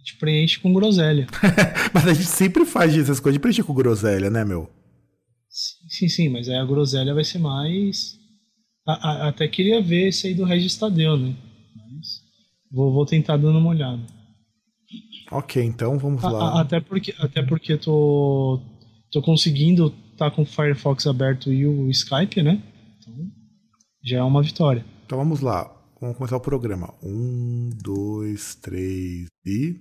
A gente preenche com groselha. mas a gente sempre faz essas coisas de preencher com groselha, né, meu? Sim, sim, sim, mas aí a groselha vai ser mais. A, a, até queria ver esse aí do Regis Tadeu, né? Mas vou, vou tentar dando uma olhada. Ok, então vamos a, lá. até porque, até porque tô, tô conseguindo tá com o Firefox aberto e o Skype, né? Então já é uma vitória. Então vamos lá. Vamos começar o programa. Um, dois, três e.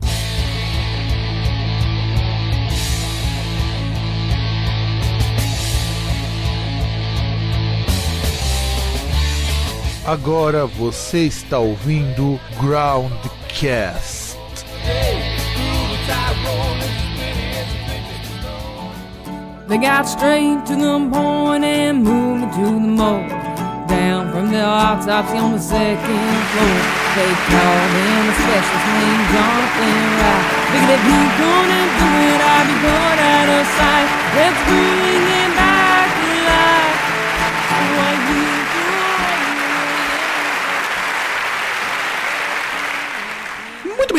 Agora você está ouvindo Groundcast. They got straight to the point and moved me to the mold. Down from the autopsy on the second floor. They called him a specialist named Jonathan Wright. Figured if he'd gonna do it, I'd be going out of sight. Let's bring him back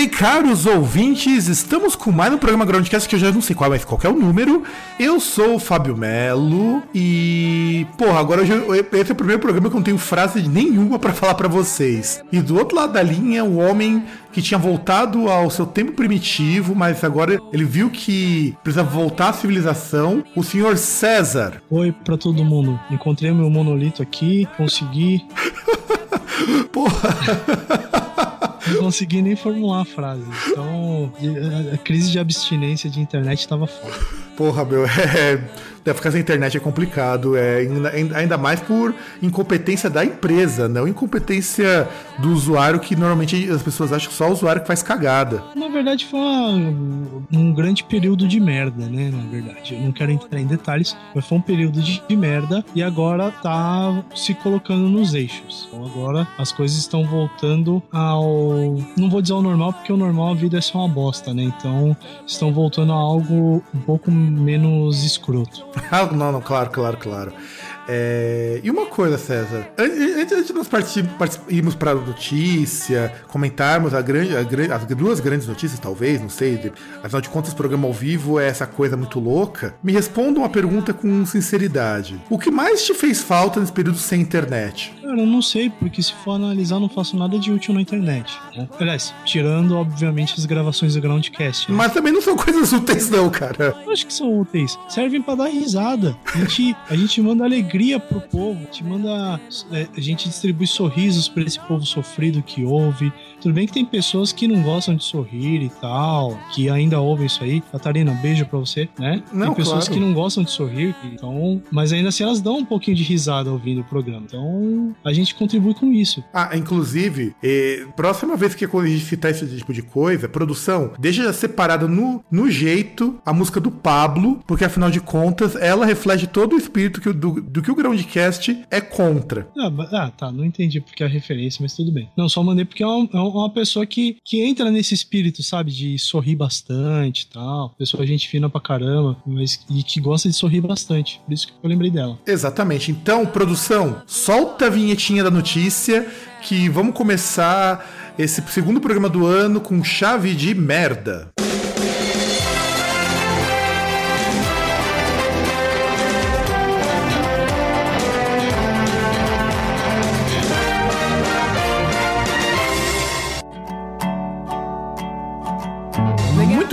bem, caros ouvintes, estamos com mais um programa Groundcast que eu já não sei qual, mas qual é o número. Eu sou o Fábio Melo e, porra, agora esse é o primeiro programa que eu não tenho frase nenhuma para falar para vocês. E do outro lado da linha, o homem que tinha voltado ao seu tempo primitivo, mas agora ele viu que precisa voltar à civilização, o senhor César. Oi para todo mundo. Encontrei meu monolito aqui, consegui. porra. Não consegui nem formular a frase. Então, a crise de abstinência de internet tava foda. Porra, meu, é. Deve ficar sem internet é complicado, é, ainda mais por incompetência da empresa, não incompetência do usuário, que normalmente as pessoas acham que só o usuário que faz cagada. Na verdade, foi um grande período de merda, né? Na verdade, eu não quero entrar em detalhes, mas foi um período de, de merda e agora tá se colocando nos eixos. Então agora as coisas estão voltando ao. Não vou dizer ao normal, porque o normal a vida é só uma bosta, né? Então estão voltando a algo um pouco menos escroto. Não, não, claro, claro, claro. É... E uma coisa, César, antes de nós irmos para a notícia, comentarmos a grande, a, as duas grandes notícias, talvez, não sei, afinal de contas, programa ao vivo é essa coisa muito louca, me responda uma pergunta com sinceridade. O que mais te fez falta nesse período sem internet? Cara, eu não sei, porque se for analisar, não faço nada de útil na internet. Né? Aliás, tirando, obviamente, as gravações do Groundcast. Né? Mas também não são coisas úteis, não, cara. Eu acho que são úteis. Servem para dar risada. A gente, a gente manda alegria pro povo, gente manda. É, a gente distribui sorrisos para esse povo sofrido que ouve. Tudo bem que tem pessoas que não gostam de sorrir e tal, que ainda ouvem isso aí. Catarina, beijo pra você, né? Não, tem pessoas claro. que não gostam de sorrir, então. Mas ainda assim elas dão um pouquinho de risada ouvindo o programa. Então a gente contribui com isso. Ah, inclusive, eh, próxima vez que a gente citar esse tipo de coisa, produção, deixa separada no, no jeito a música do Pablo, porque afinal de contas ela reflete todo o espírito que, do, do que o Groundcast é contra. Ah, ah, tá, não entendi porque é a referência, mas tudo bem. Não, só mandei porque é uma, é uma pessoa que, que entra nesse espírito, sabe, de sorrir bastante e tal. Pessoa gente fina pra caramba, mas e que gosta de sorrir bastante. Por isso que eu lembrei dela. Exatamente. Então, produção, solta a vinhetinha da notícia que vamos começar esse segundo programa do ano com chave de merda. Muito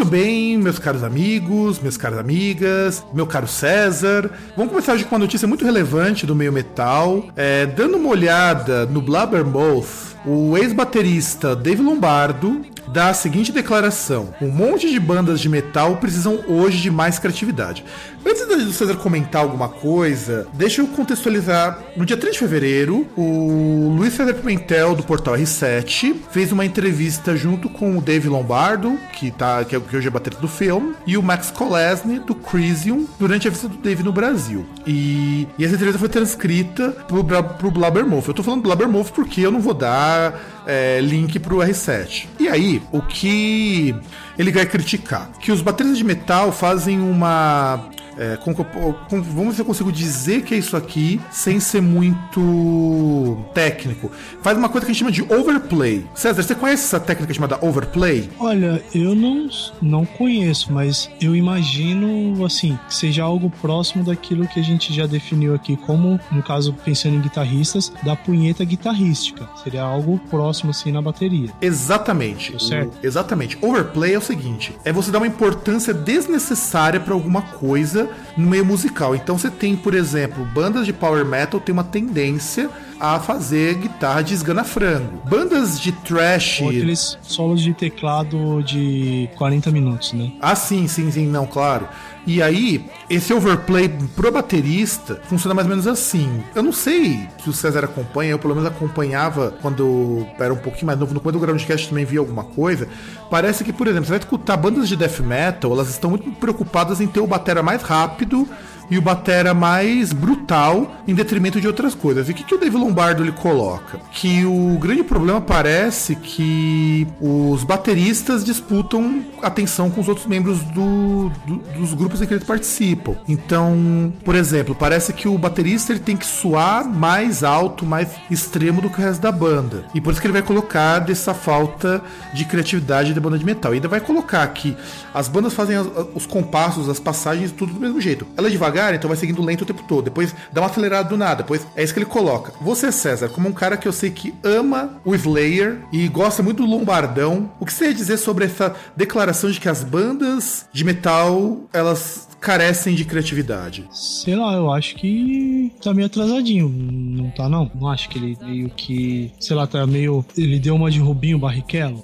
bem, meus caros amigos, minhas caras amigas, meu caro César. Vamos começar hoje com uma notícia muito relevante do meio metal. É, dando uma olhada no Blabbermouth, o ex-baterista Dave Lombardo dá a seguinte declaração: Um monte de bandas de metal precisam hoje de mais criatividade. Antes do César comentar alguma coisa, deixa eu contextualizar. No dia 3 de fevereiro, o Luiz César Pimentel, do portal R7, fez uma entrevista junto com o Dave Lombardo, que, tá, que, que hoje é baterista do filme, e o Max Kolesny, do Crisium, durante a visita do Dave no Brasil. E, e essa entrevista foi transcrita pro, pro Blabbermouth. Eu tô falando Blabbermouth porque eu não vou dar é, link pro R7. E aí, o que ele vai criticar? Que os bateristas de metal fazem uma É, como, como, vamos ver se eu consigo dizer que é isso aqui sem ser muito técnico. Faz uma coisa que a gente chama de overplay. César, você conhece essa técnica chamada overplay? Olha, eu não, não conheço, mas eu imagino, assim, que seja algo próximo daquilo que a gente já definiu aqui, como, no caso, pensando em guitarristas, da punheta guitarrística. Seria algo próximo, assim, na bateria. Exatamente. certo? O, exatamente. Overplay é o seguinte: é você dar uma importância desnecessária para alguma coisa no meio musical. Então você tem, por exemplo, bandas de power metal tem uma tendência a fazer guitarra de esgana frango. Bandas de trash. Ou aqueles solos de teclado de 40 minutos, né? Ah, sim, sim, sim, não, claro. E aí, esse overplay pro baterista funciona mais ou menos assim. Eu não sei se o César acompanha, eu pelo menos acompanhava quando era um pouquinho mais novo, no começo do Groundcast também via alguma coisa. Parece que, por exemplo, você vai escutar bandas de death metal, elas estão muito preocupadas em ter o batera mais rápido e o batera mais brutal em detrimento de outras coisas. E o que, que o Dave Lombardo ele coloca? Que o grande problema parece que os bateristas disputam atenção com os outros membros do, do, dos grupos em que eles participam. Então, por exemplo, parece que o baterista ele tem que suar mais alto, mais extremo do que o resto da banda. E por isso que ele vai colocar dessa falta de criatividade da banda de metal. E ainda vai colocar que as bandas fazem os compassos, as passagens, tudo do mesmo jeito. Ela é devagar devagar, então vai seguindo lento o tempo todo. Depois dá uma acelerada do nada. Depois é isso que ele coloca. Você, César, como um cara que eu sei que ama o Slayer e gosta muito do Lombardão, o que você ia dizer sobre essa declaração de que as bandas de metal elas carecem de criatividade? Sei lá, eu acho que tá meio atrasadinho. Não tá, não? Não acho que ele meio que. Sei lá, tá meio. Ele deu uma de Rubinho Barrichello.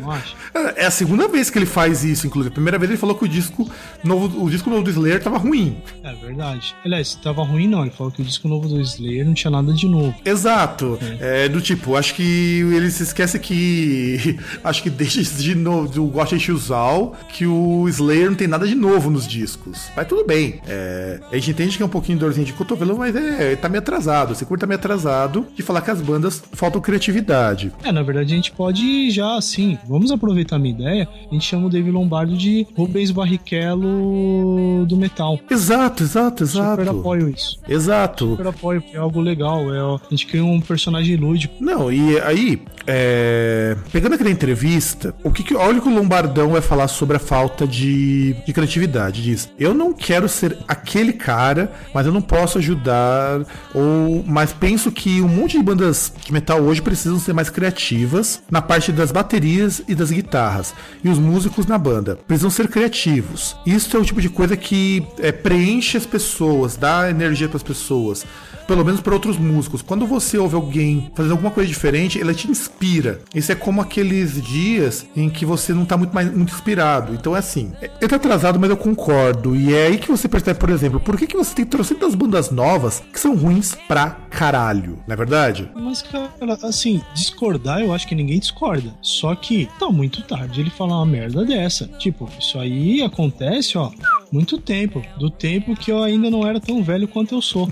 Não acha? é a segunda vez que ele faz isso, inclusive. A primeira vez ele falou que o disco novo, o disco novo do Slayer tava ruim. É verdade. Aliás, tava ruim não. Ele falou que o disco novo do Slayer não tinha nada de novo. Exato. É, é do tipo, acho que ele se esquece que. acho que desde de novo do Gotcha Shuzal que o Slayer não tem nada de novo nos discos. Mas tudo bem. É, a gente entende que é um pouquinho de dorzinha de cotovelo, mas é, tá meio atrasado. Esse curto tá meio atrasado de falar que as bandas faltam criatividade. É, na verdade a gente pode já, assim, vamos aproveitar a minha ideia. A gente chama o Dave Lombardo de Rubens Barrichello do metal. Exato, exato, exato. Super apoio isso. Exato. Super apoio, é algo legal. É, a gente cria um personagem lúdico. Não, e aí, é, pegando aquela entrevista, o que, que olha o que o Lombardão vai falar sobre a falta de, de criatividade. Diz: Eu não quero ser aquele cara, mas eu não posso ajudar. Ou, mas penso que um monte de bandas de metal hoje precisam ser mais criativas na parte das baterias e das guitarras. E os músicos na banda precisam ser criativos. Isso é o tipo de coisa que é, preenche as pessoas, dá energia para as pessoas pelo menos para outros músicos. Quando você ouve alguém fazendo alguma coisa diferente, ela te inspira. Isso é como aqueles dias em que você não tá muito mais muito inspirado. Então é assim, eu tô atrasado, mas eu concordo. E é aí que você percebe, por exemplo, por que, que você tem trocentas bandas novas que são ruins pra caralho, não é verdade? Mas, cara, assim, discordar eu acho que ninguém discorda. Só que tá muito tarde ele falar uma merda dessa. Tipo, isso aí acontece, ó, muito tempo. Do tempo que eu ainda não era tão velho quanto eu sou.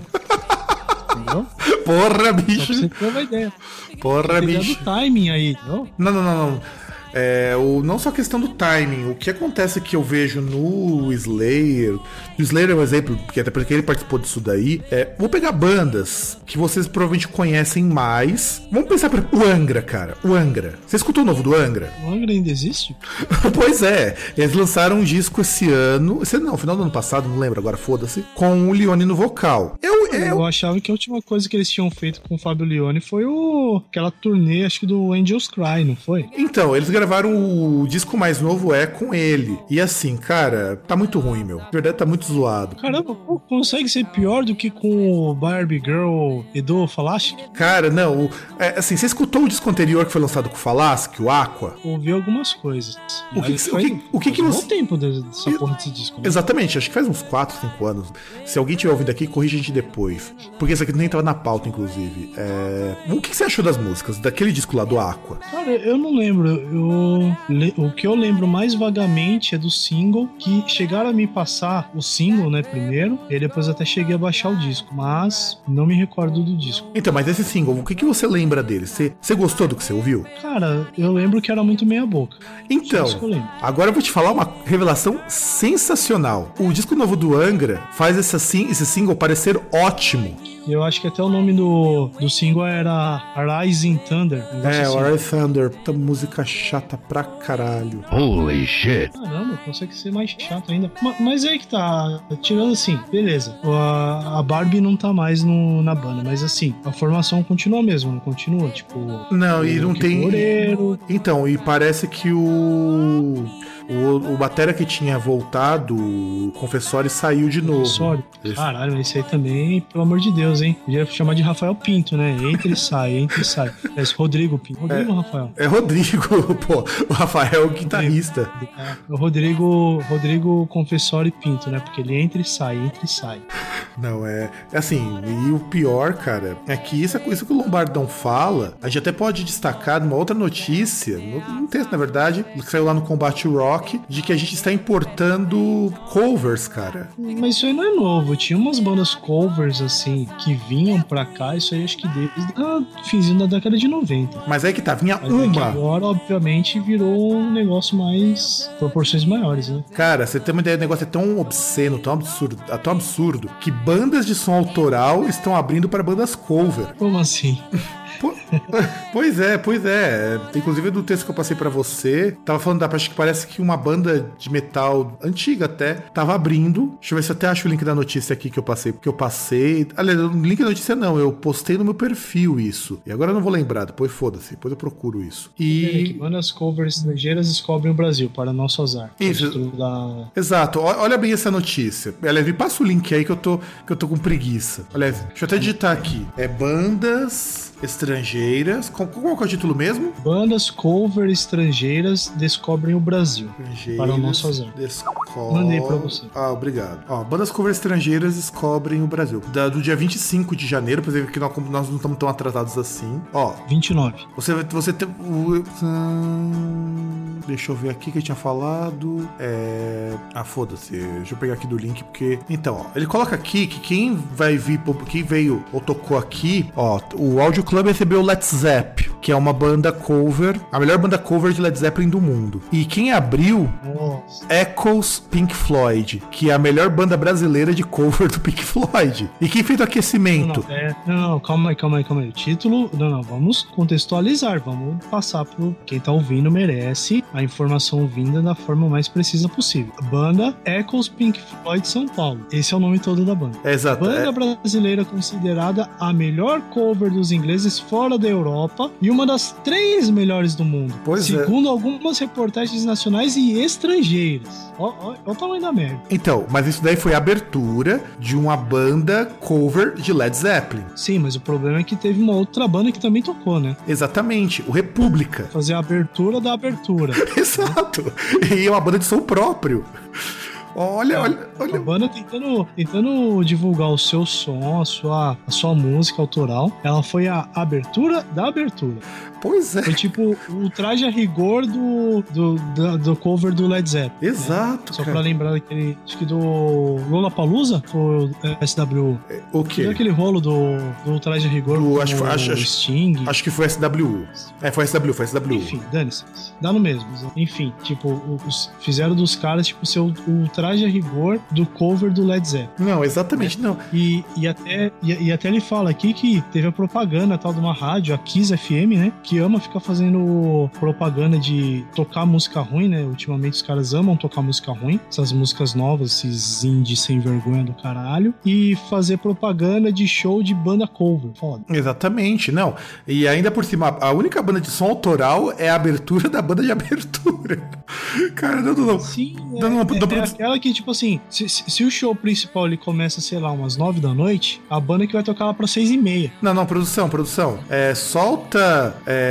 Entendeu? Porra, bicho. Só pra você ter uma ideia. Porra, bicho. do timing aí, entendeu? Não, não, não, não. É, o, não só a questão do timing, o que acontece que eu vejo no Slayer, o Slayer é um exemplo, porque até porque ele participou disso daí, é, vou pegar bandas que vocês provavelmente conhecem mais. Vamos pensar por o Angra, cara, o Angra. Você escutou o novo do Angra? O Angra ainda existe? pois é, eles lançaram um disco esse ano, esse não, final do ano passado, não lembro agora, foda-se, com o Leone no vocal. Eu, eu, eu achava que a última coisa que eles tinham feito com o Fábio Leone foi o aquela turnê, acho que do Angels Cry, não foi? Então, eles gravaram o disco mais novo é com ele. E assim, cara, tá muito ruim, meu. Na verdade, tá muito zoado. Caramba, consegue ser pior do que com o Barbie Girl e do Falache? Cara, não. É, assim, você escutou o disco anterior que foi lançado com o Falasque, o Aqua? Ouvi algumas coisas. O que, que, o que, o que, que você. Um tempo dessa porra desse disco. Né? Exatamente, acho que faz uns 4, 5 anos. Se alguém tiver ouvido aqui, corrija a gente depois. Porque isso aqui nem tava na pauta, inclusive. É... O que, que você achou das músicas, daquele disco lá do Aqua? Cara, eu não lembro. Eu O que eu lembro mais vagamente é do single, que chegaram a me passar o single, né, primeiro, e depois até cheguei a baixar o disco, mas não me recordo do disco. Então, mas esse single, o que, que você lembra dele? Você, você gostou do que você ouviu? Cara, eu lembro que era muito meia boca. Então, eu agora eu vou te falar uma revelação sensacional. O disco novo do Angra faz essa, esse single parecer ótimo. E eu acho que até o nome do, do single era Rising Thunder. É, assim. Rising Thunder. Puta música chata pra caralho. Holy shit. Caramba, consegue ser mais chato ainda. Mas, mas aí que tá. Tirando assim, beleza. A, a Barbie não tá mais no, na banda, mas assim, a formação continua mesmo, não continua? Tipo. Não, e não tem. Moreiro. Então, e parece que o. O, o Batera que tinha voltado, o Confessori saiu de novo. Confessori? Caralho, esse aí também, pelo amor de Deus, hein? Podia chamar de Rafael Pinto, né? Entra e sai, entra e sai. É Rodrigo Pinto. Rodrigo é, ou Rafael? É Rodrigo, pô. O Rafael é o guitarrista. É, o Rodrigo, Rodrigo Confessori Pinto, né? Porque ele entra e sai, entra e sai. Não, é. é assim, e o pior, cara, é que isso, isso que o Lombardão fala, a gente até pode destacar numa outra notícia, um texto, na verdade, que saiu lá no Combate Rock rock de que a gente está importando covers, cara. Mas isso aí não é novo. Tinha umas bandas covers, assim, que vinham pra cá, isso aí acho que desde o finzinho da década de 90. Mas aí que tá, vinha Mas uma. É agora, obviamente, virou um negócio mais. proporções maiores, né? Cara, você tem uma ideia, o negócio é tão obsceno, tão absurdo, é tão absurdo, que bandas de som autoral estão abrindo para bandas cover. Como assim? pois é, pois é. Inclusive do texto que eu passei para você, tava falando da parte que parece que uma banda de metal antiga até tava abrindo. Deixa eu ver se eu até acho o link da notícia aqui que eu passei, porque eu passei. Aliás, o link da notícia não, eu postei no meu perfil isso. E agora eu não vou lembrar, depois foda-se, depois eu procuro isso. E bandas covers estrangeiras descobrem o Brasil para nosso azar. Isso. Da... Exato. Olha bem essa notícia. Aliás, me passa o link aí que eu tô que eu tô com preguiça. Aliás, deixa eu até digitar aqui. É bandas estrangeiras. Qual, qual é o título mesmo? Bandas cover estrangeiras descobrem o Brasil. Para o nosso azar. Desco... Mandei pra você. Ah, obrigado. Ó, bandas cover estrangeiras descobrem o Brasil. Da, do dia 25 de janeiro, por exemplo, que nós, nós não estamos tão atrasados assim. Ó. 29. Você, você tem. Hum, deixa eu ver aqui que eu tinha falado. É. Ah, foda-se. Deixa eu pegar aqui do link, porque. Então, ó, ele coloca aqui que quem vai vir, quem veio ou tocou aqui, ó, o áudio Club recebeu Let's Zepp, que é uma banda cover, a melhor banda cover de Led Zeppelin do mundo. E quem abriu Nossa. Echoes Pink Floyd, que é a melhor banda brasileira de cover do Pink Floyd. E quem fez o aquecimento? Não, não, é, não, não, calma aí, calma aí, calma aí. O título, não, não, vamos contextualizar, vamos passar pro quem tá ouvindo merece a informação vinda da forma mais precisa possível. Banda Echoes Pink Floyd São Paulo. Esse é o nome todo da banda. É, exato. Banda é... brasileira considerada a melhor cover dos ingleses ingleses fora da Europa e uma das três melhores do mundo. Pois é. segundo é. algumas reportagens nacionais e estrangeiras. Olha o tamanho da merda. Então, mas isso daí foi a abertura de uma banda cover de Led Zeppelin. Sim, mas o problema é que teve uma outra banda que também tocou, né? Exatamente, o República. Fazer a abertura da abertura. Exato. E é uma banda de som próprio. Olha, olha, olha. A banda tentando, tentando divulgar o seu som, a sua, a sua música autoral. Ela foi a abertura da abertura. Pois é. Foi tipo o traje a rigor do, do, do, do cover do Led Zeppelin. Né? Exato. Né? Só cara. pra lembrar daquele. Acho que do Lola Palusa foi o SWU. É, o quê? aquele rolo do, do traje a rigor do, acho, acho, Sting. Acho que foi SWU. É, foi SW, foi SW. Enfim, dane-se. Dá no mesmo. Enfim, tipo, os, fizeram dos caras, tipo, ser o, o traje a rigor do cover do Led Zeppelin. Não, exatamente né? não. E, e, até, e, e, até ele fala aqui que teve a propaganda tal de uma rádio, a Kiss FM, né? Que ama ficar fazendo propaganda de tocar música ruim, né? Ultimamente os caras amam tocar música ruim, essas músicas novas, esses indies sem vergonha do caralho, e fazer propaganda de show de banda cover. Foda. Exatamente, não. E ainda por cima, a única banda de som autoral é a abertura da banda de abertura. Cara, não, não. Sim, não, é, não, não, é, é aquela fala que, tipo assim, se, se, se o show principal ele começa, sei lá, umas nove da noite, a banda que vai tocar lá pra seis e meia. Não, não, produção, produção. É, solta é,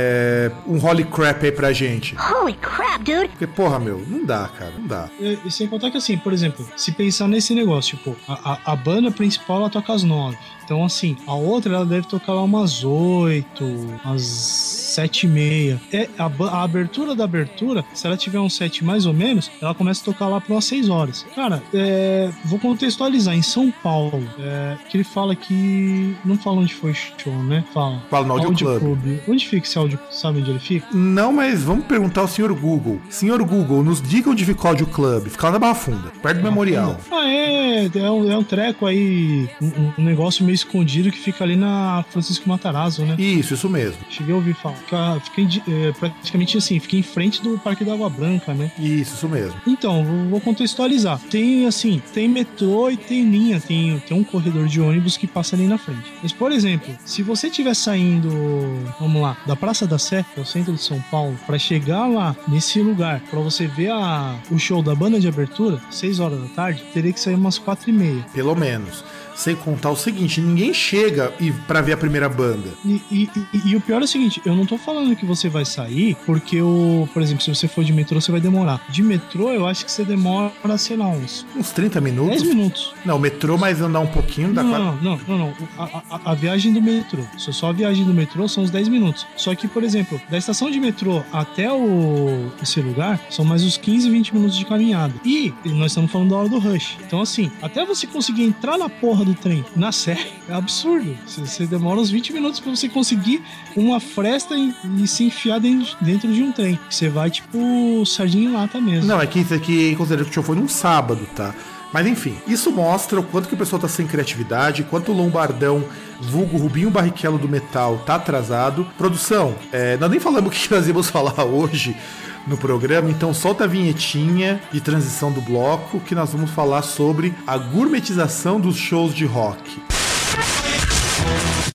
um Holy Crap aí pra gente. Holy crap, dude! Porque, porra, meu, não dá, cara, não dá. E, e sem contar que, assim, por exemplo, se pensar nesse negócio, tipo, a, a, a banda principal ela toca às nove. Então, assim, a outra ela deve tocar lá umas oito, umas sete e meia. É, a, a abertura da abertura, se ela tiver um set mais ou menos, ela começa a tocar lá por umas seis horas. Cara, é, vou contextualizar. Em São Paulo, é, que ele fala que. Não fala onde foi o show, né? Fala. Fala no Audio Club. Onde fica esse Sabe onde ele fica? Não, mas vamos perguntar ao senhor Google. Senhor Google, nos diga onde fica o Audio Club. Fica lá na Barra Funda, perto do memorial. Ah, é. É um, é um treco aí. Um, um negócio meio escondido que fica ali na Francisco Matarazzo, né? Isso, isso mesmo. Cheguei a ouvir falar. Fica, fica é, praticamente assim, fica em frente do Parque da Água Branca, né? Isso, isso mesmo. Então, vou- vou contextualizar. Tem assim, tem metrô e tem linha, tem, tem um corredor de ônibus que passa ali na frente. Mas, por exemplo, se você estiver saindo, vamos lá, da Praça da Sé, que é o centro de São Paulo, para chegar lá nesse lugar, para você ver a, o show da banda de abertura, 6 horas da tarde, teria que sair umas 4 e meia. Pelo menos. Sem contar o seguinte, ninguém chega e para ver a primeira banda. E, e- e- e o pior é o seguinte, eu não tô falando que você vai sair, porque o, por exemplo, se você for de metrô, você vai demorar. De metrô, eu acho que você demora, sei lá, uns Uns 30 minutos. 10 minutos. Não, metrô, mas andar um pouquinho dá Não, quase. não, não, não, não. A, a- a viagem do metrô. Só, só a viagem do metrô são uns 10 minutos. Só que, por exemplo, da estação de metrô até o esse lugar são mais uns 15, 20 minutos de caminhada. E nós estamos falando da hora do rush. Então, assim, até você conseguir entrar na porra do trem na Sé, é absurdo. Você, demora uns 20 minutos pra você conseguir uma fresta e, e se enfiar dentro, dentro de um trem. Você vai, tipo, sardinha em lata mesmo. Não, é que isso aqui considera que o show foi num sábado, tá? Mas enfim, isso mostra o quanto que o pessoal tá sem criatividade, quanto o Lombardão, vulgo Rubinho Barrichello do Metal, tá atrasado. Produção, é, nós nem falamos o que nós íamos falar hoje no programa, então solta a vinhetinha de transição do bloco que nós vamos falar sobre a gourmetização dos shows de rock.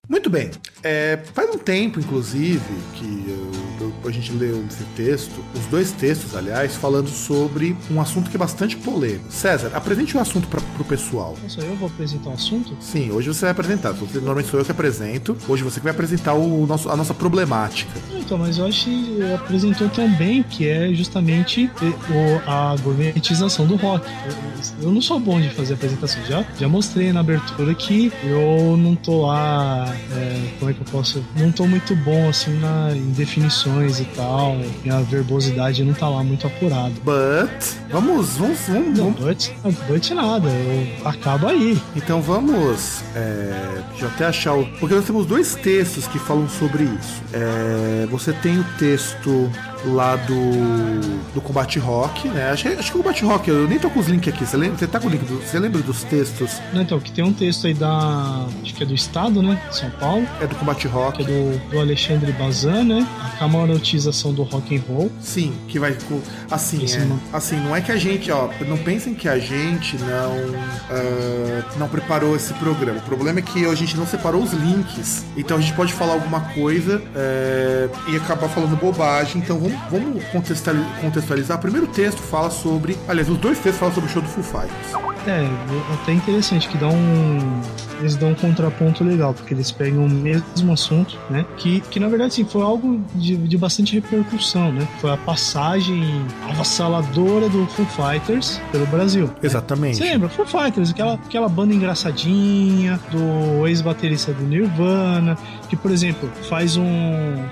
Muito bem. É, faz um tempo, inclusive, que eu- a gente leu esse texto, os dois textos, aliás, falando sobre um assunto que é bastante polêmico. César, apresente o assunto para o pessoal. Nossa, eu vou apresentar o assunto? Sim, hoje você vai apresentar. Normalmente sou eu que apresento. Hoje você que vai apresentar o nosso, a nossa problemática. Então, mas eu acho que apresentou tão bem que é justamente o- a gourmetização do rock. Eu, eu não sou bom de fazer apresentação. Já, já mostrei na abertura que eu não tô lá. é, como é que eu posso? Não tô muito bom assim na, em definições e tal. Minha verbosidade não tá lá muito apurada. But, vamos, vamos, vamos, Não, doite, doite nada. Eu acabo aí. Então vamos. É, deixa eu até achar o. Porque nós temos dois textos que falam sobre isso. É, você tem o texto lá do, do Combate Rock, né? Acho, que- acho que o Combate Rock, eu nem tô com os links aqui. Você, lembra, você tá com o link? Do, você lembra dos textos? Não, Então, que tem um texto aí da. Acho que é do Estado, né? São Paulo. É do Combate que é Rock. do, do Alexandre Bazan, né? A camarotização do rock and roll. Sim, que vai. Assim, Esse é, não. assim, não é que a gente, ó, não pensem que a gente não ah, não preparou esse programa. O problema é que a gente não separou os links. Então a gente pode falar alguma coisa é, e acabar falando bobagem. Então vamos, vamos contextuali- contextualizar. O primeiro texto fala sobre. Aliás, os dois textos falam sobre o show do Foo Fighters. É, até interessante que dá um. Eles dão um contraponto legal, porque eles pegam o mesmo assunto, né? Que, que na verdade, sim, foi algo de, de bastante repercussão, né? Foi a passagem avassaladora do Foo Fighters pelo Brasil. né? Exatamente. Você lembra? Foo Fighters, aquela, aquela banda engraçadinha do ex-baterista do Nirvana, que, por exemplo, faz um,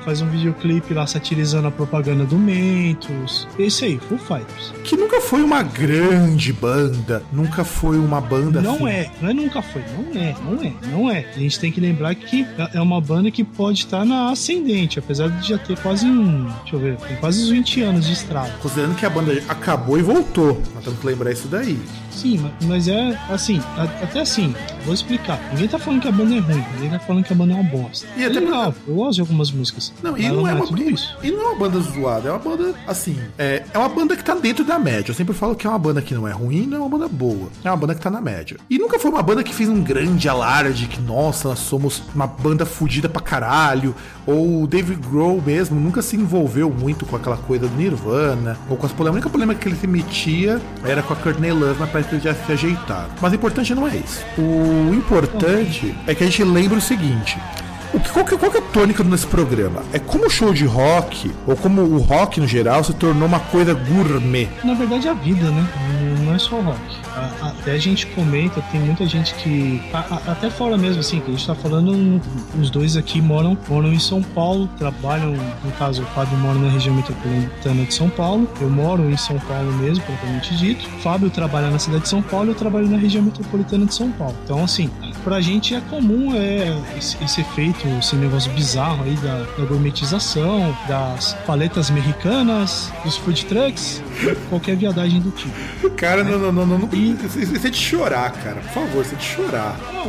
faz um videoclipe lá satirizando a propaganda do Mentos. Esse aí, Foo Fighters. Que nunca foi uma grande banda. Nunca foi uma banda Não assim. é, não é nunca foi, não é, não é, não é. A gente tem que lembrar que é uma banda que pode estar na ascendente, apesar de já ter quase um, deixa eu ver, tem quase uns 20 anos de estrada. Considerando que a banda acabou e voltou. Nós temos que lembrar isso daí. Sim, ma- mas é assim, até assim, vou explicar. Ninguém tá falando que a banda é ruim, ninguém tá falando que a banda é uma bosta. E é até legal, eu gosto de algumas músicas. Não, e não, é, uma, tudo isso. e não é uma banda zoada, é uma banda, assim, é, é uma banda que tá dentro da média. Eu sempre falo que é uma banda que não é ruim, não é uma banda boa. É uma banda que tá na média. E nunca foi uma banda que fez um grande alarde que, nossa, nós somos uma banda fodida pra caralho. Ou o David Grohl mesmo nunca se envolveu muito com aquela coisa do Nirvana, ou com as polêmicas. A única polêmica que ele se metia era com a Courtney Love, mas parece que ele já se ajeitado. Mas o importante não é isso. O importante é que a gente lembra o seguinte: o que, qual, que, qual que é a tônica nesse programa? É como o show de rock, ou como o rock no geral, se tornou uma coisa gourmet? Na verdade, é a vida, né? Não é só rock. Até a gente comenta, tem muita gente que. Até fora mesmo, assim, que a gente tá falando, os dois aqui moram, moram em São Paulo, trabalham, no caso, o Fábio mora na região metropolitana de São Paulo, eu moro em São Paulo mesmo, propriamente dito. Fábio trabalha na cidade de São Paulo, eu trabalho na região metropolitana de São Paulo. Então, assim, pra gente é comum é, esse, esse efeito, esse negócio bizarro aí da, da gourmetização, das paletas americanas, dos food trucks, qualquer viadagem do tipo. Cara, né? não, não, não, não. E... Isso é de chorar, cara. Por favor, isso é de chorar. Não,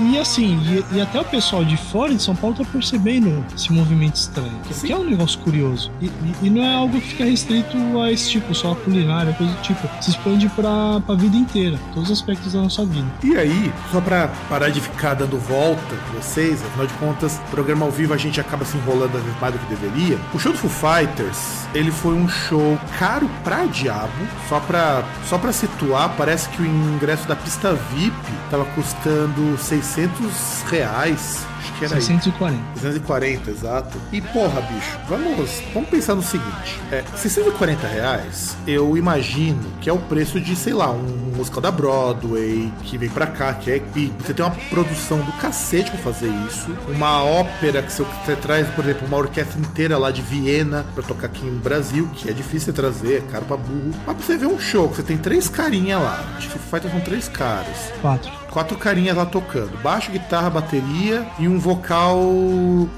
e, e, assim, e, e, até o pessoal de fora de São Paulo tá percebendo esse movimento estranho, que, que é um negócio curioso. E, e, não é algo que fica restrito a esse tipo, só a culinária, coisa do tipo. Se expande pra, pra vida inteira, todos os aspectos da nossa vida. E aí, só pra parar de ficar dando volta vocês, afinal de contas, programa ao vivo a gente acaba se enrolando mais do que deveria. O show do Foo Fighters, ele foi um show caro pra diabo, só pra, só pra situar, parece que o ingresso da pista VIP tava custando 600 reais que era 640. Aí. 640, exato. E porra, bicho, vamos, vamos pensar no seguinte: é, 640 reais, eu imagino que é o preço de, sei lá, um musical da Broadway que vem pra cá, que é que você tem uma produção do cacete pra fazer isso. Uma ópera que você, você traz, por exemplo, uma orquestra inteira lá de Viena pra tocar aqui no Brasil, que é difícil trazer, é caro pra burro. Mas pra você ver um show que você tem três carinhas lá. O Fighter são três caras. Quatro quatro carinhas lá tocando. Baixo, guitarra, bateria e um vocal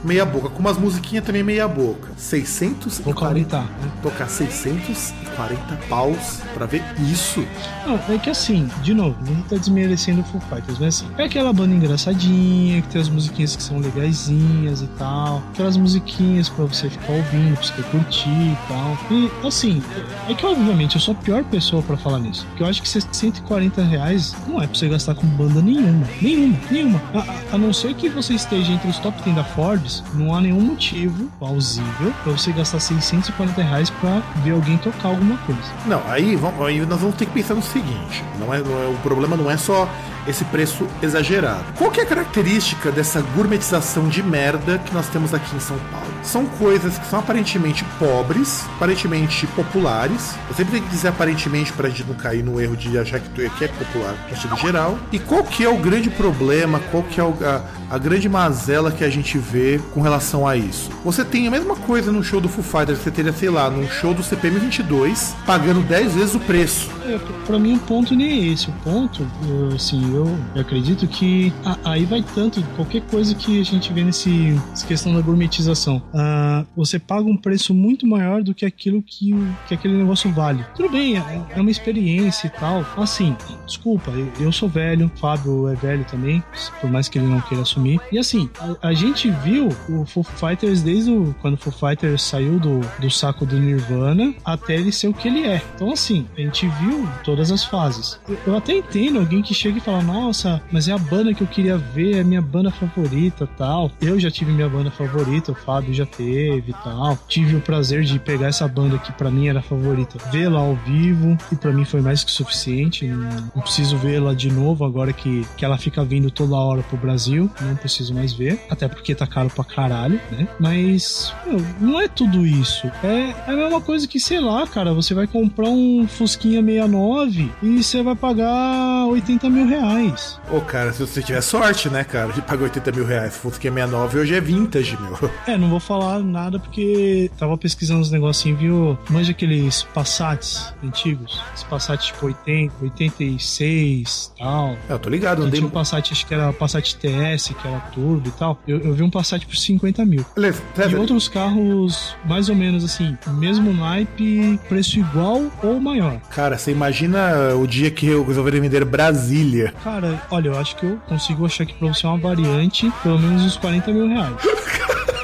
meia boca. Com umas musiquinhas também meia boca. 640. Né? Tocar 640 paus pra ver isso. Não, é que assim, de novo, não tá desmerecendo o Full Fighters, mas assim, é aquela banda engraçadinha, que tem as musiquinhas que são legaisinhas e tal. Aquelas musiquinhas pra você ficar ouvindo, pra você curtir e tal. E assim, é que obviamente eu sou a pior pessoa pra falar nisso. Porque eu acho que 140 reais não é pra você gastar com banda nenhuma. Nenhuma, nenhuma. A, a, não ser que você esteja entre os top 10 da Forbes, não há nenhum motivo plausível pra você gastar 640 reais pra ver alguém tocar alguma coisa. Não, aí, vamos, aí nós vamos ter que pensar no seguinte: não é, não é, o problema não é só esse preço exagerado. Qual que é a característica dessa gourmetização de merda que nós temos aqui em São Paulo? São coisas que são aparentemente pobres, aparentemente populares. Eu sempre tenho que dizer aparentemente pra gente não cair no erro de achar que, que é popular no estilo geral. E qual que é o grande problema, qual que é a, a, grande mazela que a gente vê com relação a isso? Você tem a mesma coisa no show do Foo Fighters, você teria, sei lá, num show do CPM 22, pagando 10 vezes o preço. É, pra mim o ponto nem é esse. O ponto, assim, eu, eu acredito que a, aí vai tanto, qualquer coisa que a gente vê nesse nessa questão da gourmetização. Uh, você paga um preço muito maior do que aquilo que, que aquele negócio vale. Tudo bem, é, é uma experiência e tal. Assim, desculpa, eu, eu sou velho, Fábio é velho também, por mais que ele não queira assumir. E assim, a, a gente viu o Foo Fighters desde o, quando o Foo Fighters saiu do, do saco do Nirvana até ele ser o que ele é. Então, assim, a gente viu todas as fases. Eu, eu até entendo alguém que chega e fala: Nossa, mas é a banda que eu queria ver, é a minha banda favorita tal. Eu já tive minha banda favorita, o Fábio já teve tal. Tive o prazer de pegar essa banda que para mim era favorita, vê-la ao vivo e para mim foi mais que suficiente. Não, preciso vê-la de novo agora que, que ela fica vindo toda hora pro Brasil. Não preciso mais ver, até porque tá caro pra caralho, né? Mas meu, não é tudo isso. É, é a mesma coisa que, sei lá, cara, você vai comprar um Fusquinha 69 e você vai pagar 80 mil reais. Ô, cara, se você tiver sorte, né, cara, de pagar 80 mil reais, Fusquinha 69 hoje é vintage, meu. É, não vou falar nada porque tava pesquisando uns negocinhos, viu? Manja aqueles Passats antigos, os Passat tipo 80, 86 tal. É, eu tô ligado. Andei... Tinha um Passat, acho que era Passat TS, que era turbo e tal. Eu, eu vi um Passat por 50 mil. Beleza, e outros carros, mais ou menos assim, mesmo naipe, preço igual ou maior. Cara, você imagina o dia que eu resolveram vender Brasília Cara, olha, eu acho que eu consigo achar que pra você é uma variante pelo menos uns 40 mil reais.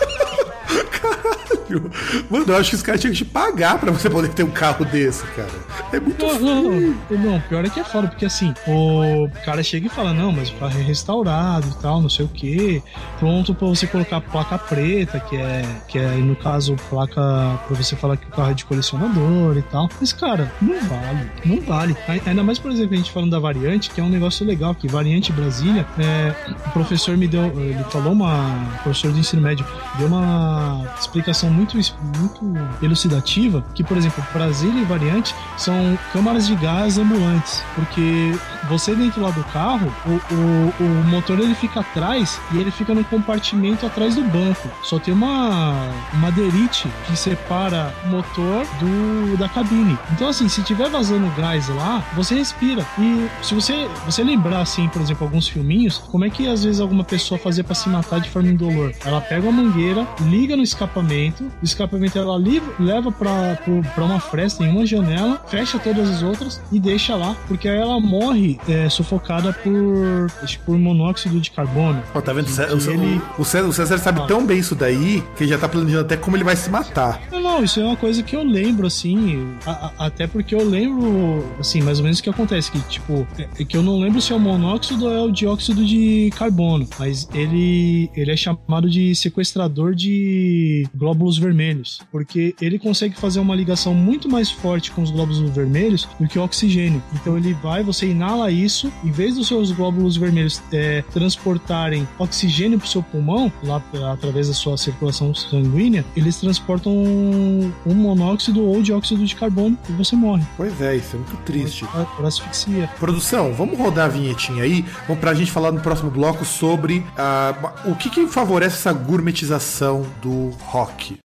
Caralho. Mano, eu acho que os caras tinham que te pagar pra você poder ter um carro desse, cara. É muito Não, não, não, não, pior é que é foda, porque assim, o cara chega e fala, não, mas o carro é restaurado e tal, não sei o que, pronto pra você colocar placa preta, que é, que é no caso, placa pra você falar que o carro é de colecionador e tal. Mas, cara, não vale, não vale. Ai- Ainda mais, por exemplo, a gente falando da variante, que é um negócio legal, que variante Brasília, é, o professor me deu, ele falou uma, o professor do ensino médio, deu uma explicação muito, muito elucidativa, que, por exemplo, Brasília e variante são câmaras de gás ambulantes, porque você dentro lá do carro, o, o, o motor ele fica atrás e ele fica no compartimento atrás do banco. Só tem uma uma derite que separa o motor do da cabine. Então assim, se tiver vazando gás lá, você respira. E se você você lembrar assim, por exemplo, alguns filminhos, como é que às vezes alguma pessoa fazia para se matar de forma indolor? Ela pega uma mangueira, liga no escapamento, o escapamento ela leva para uma fresta em uma janela, fecha todas as outras e deixa lá, porque aí ela morre é, sufocada por acho por monóxido de carbono. Ó, tá vendo? O ele- o César, o César sabe Ah. tão bem isso daí que ele já tá planejando até como ele vai se matar. Não, não, isso é uma coisa que eu lembro, assim, a- a- até porque eu lembro, assim, mais ou menos o que acontece, que, tipo, é, é que eu não lembro se é o monóxido ou é o dióxido de carbono, mas ele, ele é chamado de sequestrador de glóbulos vermelhos, porque ele consegue fazer uma ligação muito mais forte com os glóbulos vermelhos do que o oxigênio. Então ele vai, você inala isso, em vez dos seus glóbulos vermelhos é, transportarem oxigênio para o seu pulmão, lá através da sua circulação sanguínea, eles transportam um monóxido ou dióxido de carbono e você morre. Pois é, isso é muito triste. Por, por asfixia. Produção, vamos rodar a vinhetinha aí, vamos pra gente falar no próximo bloco sobre ah, o que, que favorece essa gourmetização do rock.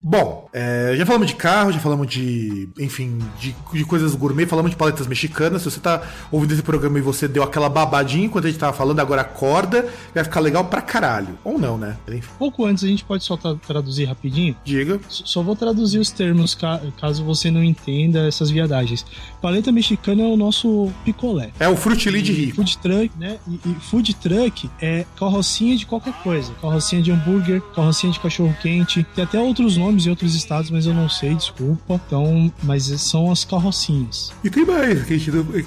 Bom, é, já falamos de carro, já falamos de, enfim, de, de coisas gourmet, falamos de paletas mexicanas. Se você tá ouvindo esse programa e você deu aquela babadinha enquanto a gente tava falando, agora acorda, vai ficar legal pra caralho. Ou não, né? Enfim, Pouco antes, a gente pode só tra- traduzir rapidinho? diga. S- Só vou traduzir os termos ca- caso você não entenda essas viadagens. Paleta mexicana é o nosso picolé. É o frutili de rico. Food truck, né? E, e food truck é carrocinha de qualquer coisa. Carrocinha de hambúrguer, carrocinha de cachorro quente. Tem até outros nomes em outros estados, mas eu não sei, desculpa. Então, mas são as carrocinhas. E tem mais, que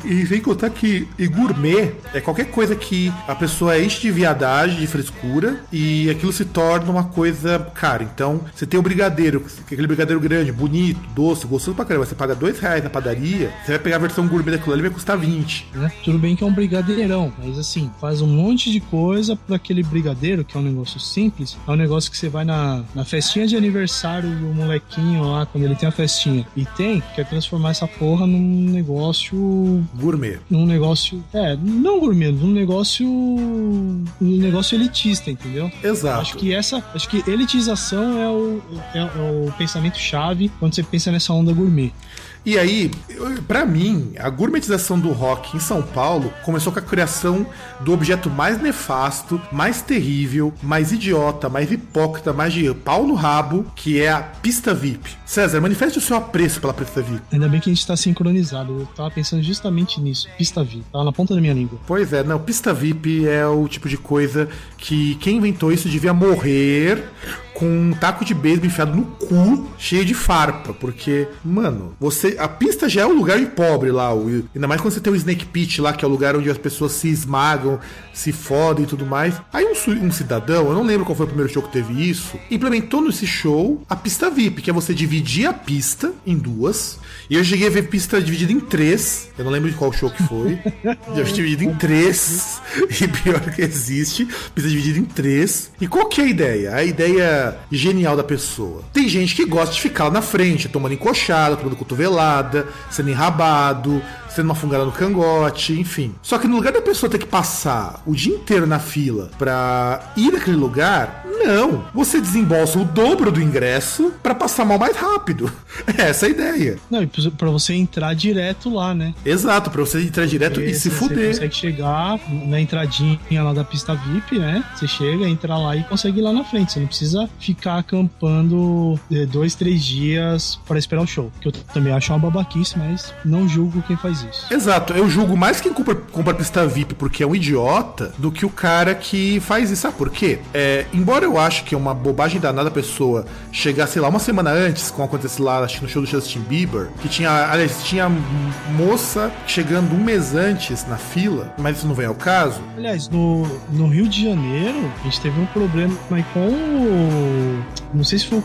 e sem contar que e gourmet é qualquer coisa que a pessoa enche de viadagem, de frescura, e aquilo se torna uma coisa cara. Então, você tem o brigadeiro, aquele brigadeiro grande, bonito, doce, gostoso pra caramba. Você paga dois reais na padaria, você vai pegar a versão gourmet daquilo ali vai custar 20. Né? Tudo bem que é um brigadeirão, mas assim, faz um monte de coisa para aquele brigadeiro, que é um negócio simples. É um negócio que você vai na, na festinha de aniversário do molequinho lá, quando ele tem a festinha, e tem, quer transformar essa porra num negócio Gourmet. num negócio. É, não gourmet, num negócio. um negócio elitista, entendeu? Exato. Acho que essa. Acho que elitização é o, é, é o pensamento chave quando você pensa nessa onda gourmet. E aí, pra mim, a gourmetização do rock em São Paulo começou com a criação do objeto mais nefasto, mais terrível, mais idiota, mais hipócrita, mais de pau no rabo, que é a pista VIP. César, manifeste o seu apreço pela pista VIP. Ainda bem que a gente tá sincronizado. Eu tava pensando justamente nisso. Pista V. Tava na ponta da minha língua. Pois é, não, pista VIP é o tipo de coisa que quem inventou isso devia morrer com um taco de beisebol enfiado no cu, cheio de farpa, porque, mano, você a pista já é um lugar de pobre lá, o- ainda mais quando você tem o Snake Pit lá, que é o lugar onde as pessoas se esmagam, se fodem e tudo mais. Aí um, um cidadão, eu não lembro qual foi o primeiro show que teve isso, implementou nesse show a pista VIP, que é você dividir a pista em duas. E eu cheguei a ver pista dividida em três. Eu não lembro de qual show que foi. Já vi dividido em três. E pior que existe, pista dividida em três. E qual que é a ideia? A ideia genial da pessoa. Tem gente que gosta de ficar na frente, tomando encoxada, tomando cotovelada, sendo enrabado, sendo uma fungada no cangote, enfim. Só que no lugar da pessoa ter que passar o dia inteiro na fila pra ir naquele lugar, não. Você desembolsa o dobro do ingresso para passar mal mais rápido. É essa a ideia. Não, e pra você entrar direto lá, né? Exato, pra você entrar direto Porque e se fuder. Você consegue chegar na entradinha lá da pista VIP, né? Você chega, entra lá e consegue ir lá na frente. Você não precisa ficar acampando é, dois, três dias para esperar o show. Que eu também acho uma babaquice, mas não julgo quem faz isso. Exato, eu julgo mais quem compra, compra pista VIP porque é um idiota do que o cara que faz isso. Sabe por quê? É, embora eu acho que é uma bobagem danada a pessoa chegar, sei lá, uma semana antes, como acontece lá no show do Justin Bieber, que tinha, aliás, tinha moça chegando um mês antes na fila, mas isso não vem ao caso. Aliás, no, no Rio de Janeiro, a gente teve um problema com o. Não sei se foi,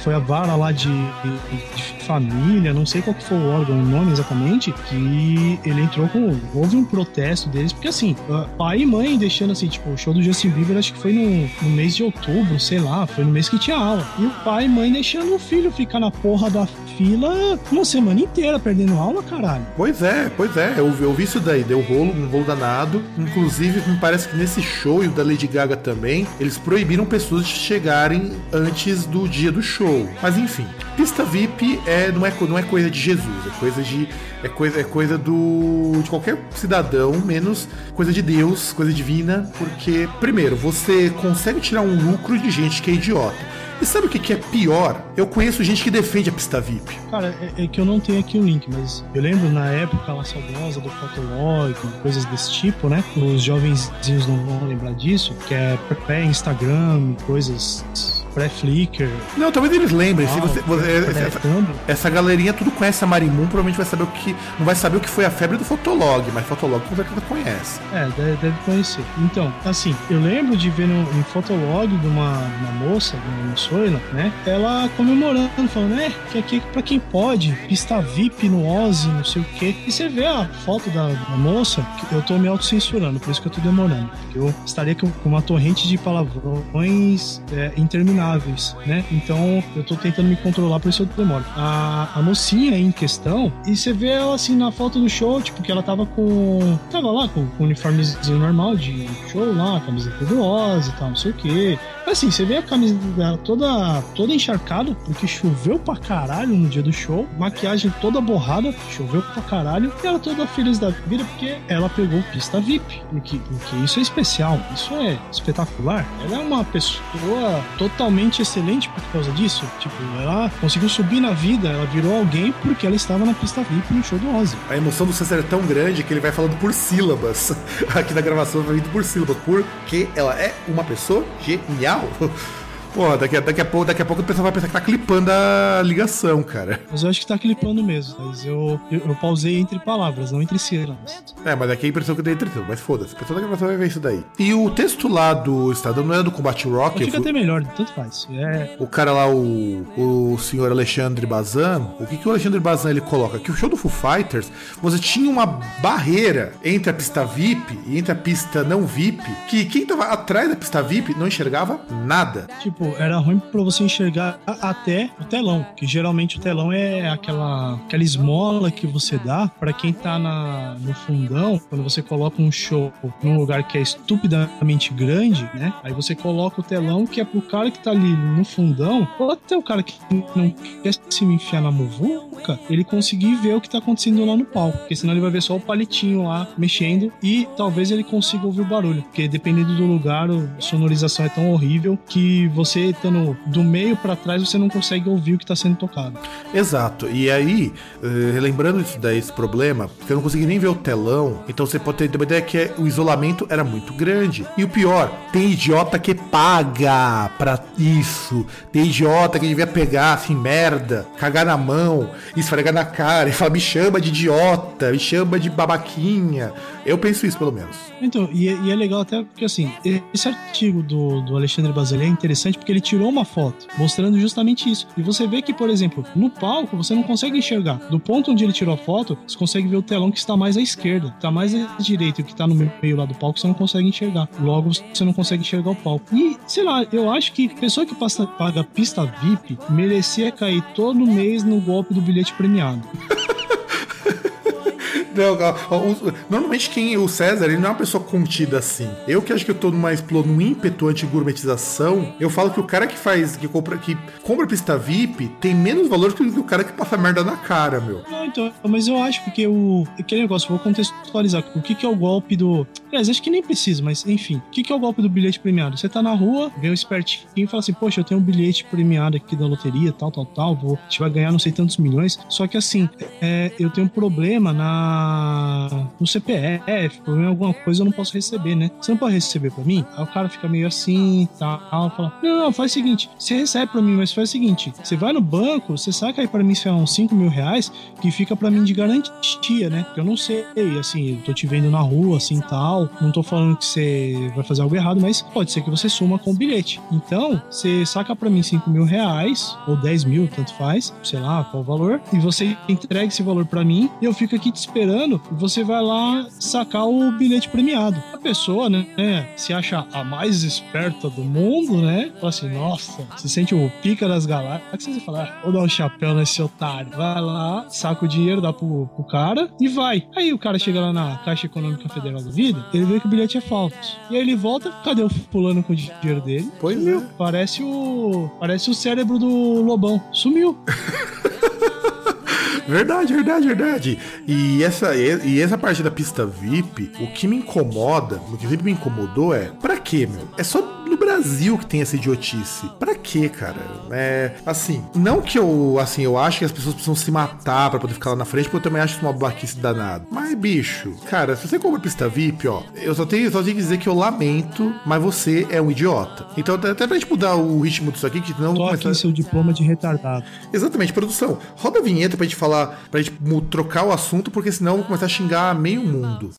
foi a vara lá de, de, de família, não sei qual que foi o órgão, o nome exatamente, que ele entrou com. Houve um protesto deles, porque assim, pai e mãe deixando assim, tipo, o show do Justin Bieber acho que foi no, no mês de outubro, sei lá, foi no mês que tinha aula. E o pai e mãe deixando o filho ficar na porra da fila uma semana inteira perdendo aula, caralho. Pois é, pois é, eu, eu vi isso daí, deu rolo, um rolo danado. Inclusive, me parece que nesse show e o da Lady Gaga também, eles proibiram pessoas de chegarem antes do dia do show. Mas enfim, pista VIP é, não, é, não é coisa de Jesus, é coisa de. É coisa, é coisa do. de qualquer cidadão, menos coisa de Deus, coisa divina, porque, primeiro, você consegue tirar um lucro de gente que é idiota. E sabe o que, é pior? Eu conheço gente que defende a pista VIP. Cara, é, é, que eu não tenho aqui o link, mas eu lembro na época lá saudosa do Fotolog, coisas desse tipo, né? Os jovenzinhos não vão lembrar disso, que é pré-Instagram, coisas pré-Flickr. Não, talvez eles lembrem. se você, você essa, essa, galerinha tudo conhece a Marimun, provavelmente vai saber o que. Não vai saber o que foi a febre do Fotolog, mas Fotolog com certeza conhece. É, deve, deve, conhecer. Então, assim, eu lembro de ver no, em Fotolog de uma, uma moça, de uma Soila, né? Ela comemorando, falando, né? Que aqui pra quem pode, pista VIP no Ozzy, não sei o quê. E você vê a foto da, da moça, eu tô me autocensurando, por isso que eu tô demorando. Porque eu estaria com uma torrente de palavrões é, intermináveis né? Então eu tô tentando me controlar, por isso eu demoro. A, a mocinha em questão, e você vê ela assim na foto do show, tipo, que ela tava com. Tava lá com, com uniformezinho normal de show lá, camiseta do Oz e tal, não sei o que. Assim, você vê a camisa dela toda, toda encharcada, porque choveu pra caralho no dia do show, maquiagem toda borrada, choveu pra caralho, e ela toda feliz da vida porque ela pegou pista VIP. Porque, porque isso é especial, isso é espetacular. Ela é uma pessoa totalmente excelente por causa disso. Tipo, ela conseguiu subir na vida, ela virou alguém porque ela estava na pista VIP no show do Ozzy. A emoção do César é tão grande que ele vai falando por sílabas. Aqui na gravação vai indo por sílabas, porque ela é uma pessoa genial Pô, daqui, daqui, a pouco, daqui a pouco o pessoal vai pensar que tá clipando a ligação, cara. Mas eu acho que tá clipando mesmo, mas eu, eu, eu pausei entre palavras, não entre sílabas. É, mas aqui é a impressão que eu dei entre tudo, mas foda-se, a pessoa da gravação vai ver isso daí. E o texto lá do Estadão não é do Combate Rock? Fica até melhor, tanto faz. É... O cara lá, o, o senhor Alexandre Bazan, o que, que o Alexandre Bazan ele coloca? Que o show do Foo Fighters, você tinha uma barreira entre a pista VIP e entre a pista não VIP, que quem tava atrás da pista VIP não enxergava nada. Tipo, tipo, era ruim para você enxergar até o telão, que geralmente o telão é aquela, aquela esmola que você dá para quem tá na, no fundão, quando você coloca um show num lugar que é estupidamente grande, né? Aí você coloca o telão que é pro cara que tá ali no fundão, ou até o cara que não quer se enfiar na muvuca, ele conseguir ver o que tá acontecendo lá no palco, porque senão ele vai ver só o palitinho lá mexendo e talvez ele consiga ouvir o barulho, porque dependendo do lugar, a sonorização é tão horrível que você você estando do meio para trás, você não consegue ouvir o que está sendo tocado. Exato. E aí, uh, lembrando disso daí, esse problema, você não conseguia nem ver o telão, então você pode ter uma ideia que é, o isolamento era muito grande. E o pior, tem idiota que paga pra isso. Tem idiota que devia pegar, assim, merda, cagar na mão, esfregar na cara e falar, me chama de idiota, me chama de babaquinha. Eu penso isso, pelo menos. Então, e, é, e é legal até porque, assim, esse artigo do, do Alexandre Baselli é interessante porque ele tirou uma foto mostrando justamente isso. E você vê que, por exemplo, no palco você não consegue enxergar. Do ponto onde ele tirou a foto, você consegue ver o telão que está mais à esquerda, está mais à direita, e o que está no meio lá do palco você não consegue enxergar. Logo, você não consegue enxergar o palco. E, sei lá, eu acho que pessoa que passa, paga pista VIP merecia cair todo mês no golpe do bilhete premiado. Normalmente quem o César, ele não é uma pessoa contida assim. Eu que acho que eu tô numa num ímpeto anti-gourmetização, eu falo que o cara que faz, que compra, que compra pista VIP tem menos valor que o cara que passa merda na cara, meu. Não, então, mas eu acho porque o. Aquele negócio, vou contextualizar. O que, que é o golpe do. Aliás, acho que nem precisa, mas enfim. O que, que é o golpe do bilhete premiado? Você tá na rua, vem um espertinho e fala assim: Poxa, eu tenho um bilhete premiado aqui da loteria, tal, tal, tal. Vou, a gente vai ganhar não sei tantos milhões. Só que assim, é, eu tenho um problema na no CPF, problema alguma coisa eu não posso receber, né? Você não pode receber pra mim? Aí o cara fica meio assim, tal, fala: Não, não, faz o seguinte: você recebe pra mim, mas faz o seguinte: você vai no banco, você saca aí pra mim se é uns 5 mil reais, que fica pra mim de garantia, né? Porque eu não sei, assim, eu tô te vendo na rua, assim tal. Não tô falando que você vai fazer algo errado, mas pode ser que você suma com o bilhete. Então, você saca pra mim 5 mil reais, ou 10 mil, tanto faz, sei lá qual o valor, e você entrega esse valor pra mim, e eu fico aqui te esperando, e você vai lá sacar o bilhete premiado. A pessoa, né, se acha a mais esperta do mundo, né? Fala assim, nossa, se sente o pica das galáxias e fala, ah, vou dar um chapéu nesse otário. Vai lá, saca o dinheiro, dá pro, pro cara e vai. Aí o cara chega lá na Caixa Econômica Federal da Vida, ele vê que o bilhete é falso. E aí ele volta, cadê o fulano com o dinheiro dele? Pois Sumiu. é. Parece o. Parece o cérebro do Lobão. Sumiu. Verdade, verdade, verdade. E essa, e essa parte da pista VIP, o que me incomoda, o que sempre me incomodou é, pra quê, meu? É só Brasil que tem essa idiotice. Pra quê, cara? É, assim, não que eu, assim, eu acho que as pessoas precisam se matar para poder ficar lá na frente, porque eu também acho isso uma baquice danada. Mas, bicho, cara, se você compra pista VIP, ó, eu só tenho, só tenho que dizer que eu lamento, mas você é um idiota. Então, até pra gente mudar o ritmo disso aqui, que não... Tô começar... seu diploma de retardado. Exatamente, produção. Roda a vinheta pra gente falar, pra gente trocar o assunto, porque senão eu vou começar a xingar meio mundo.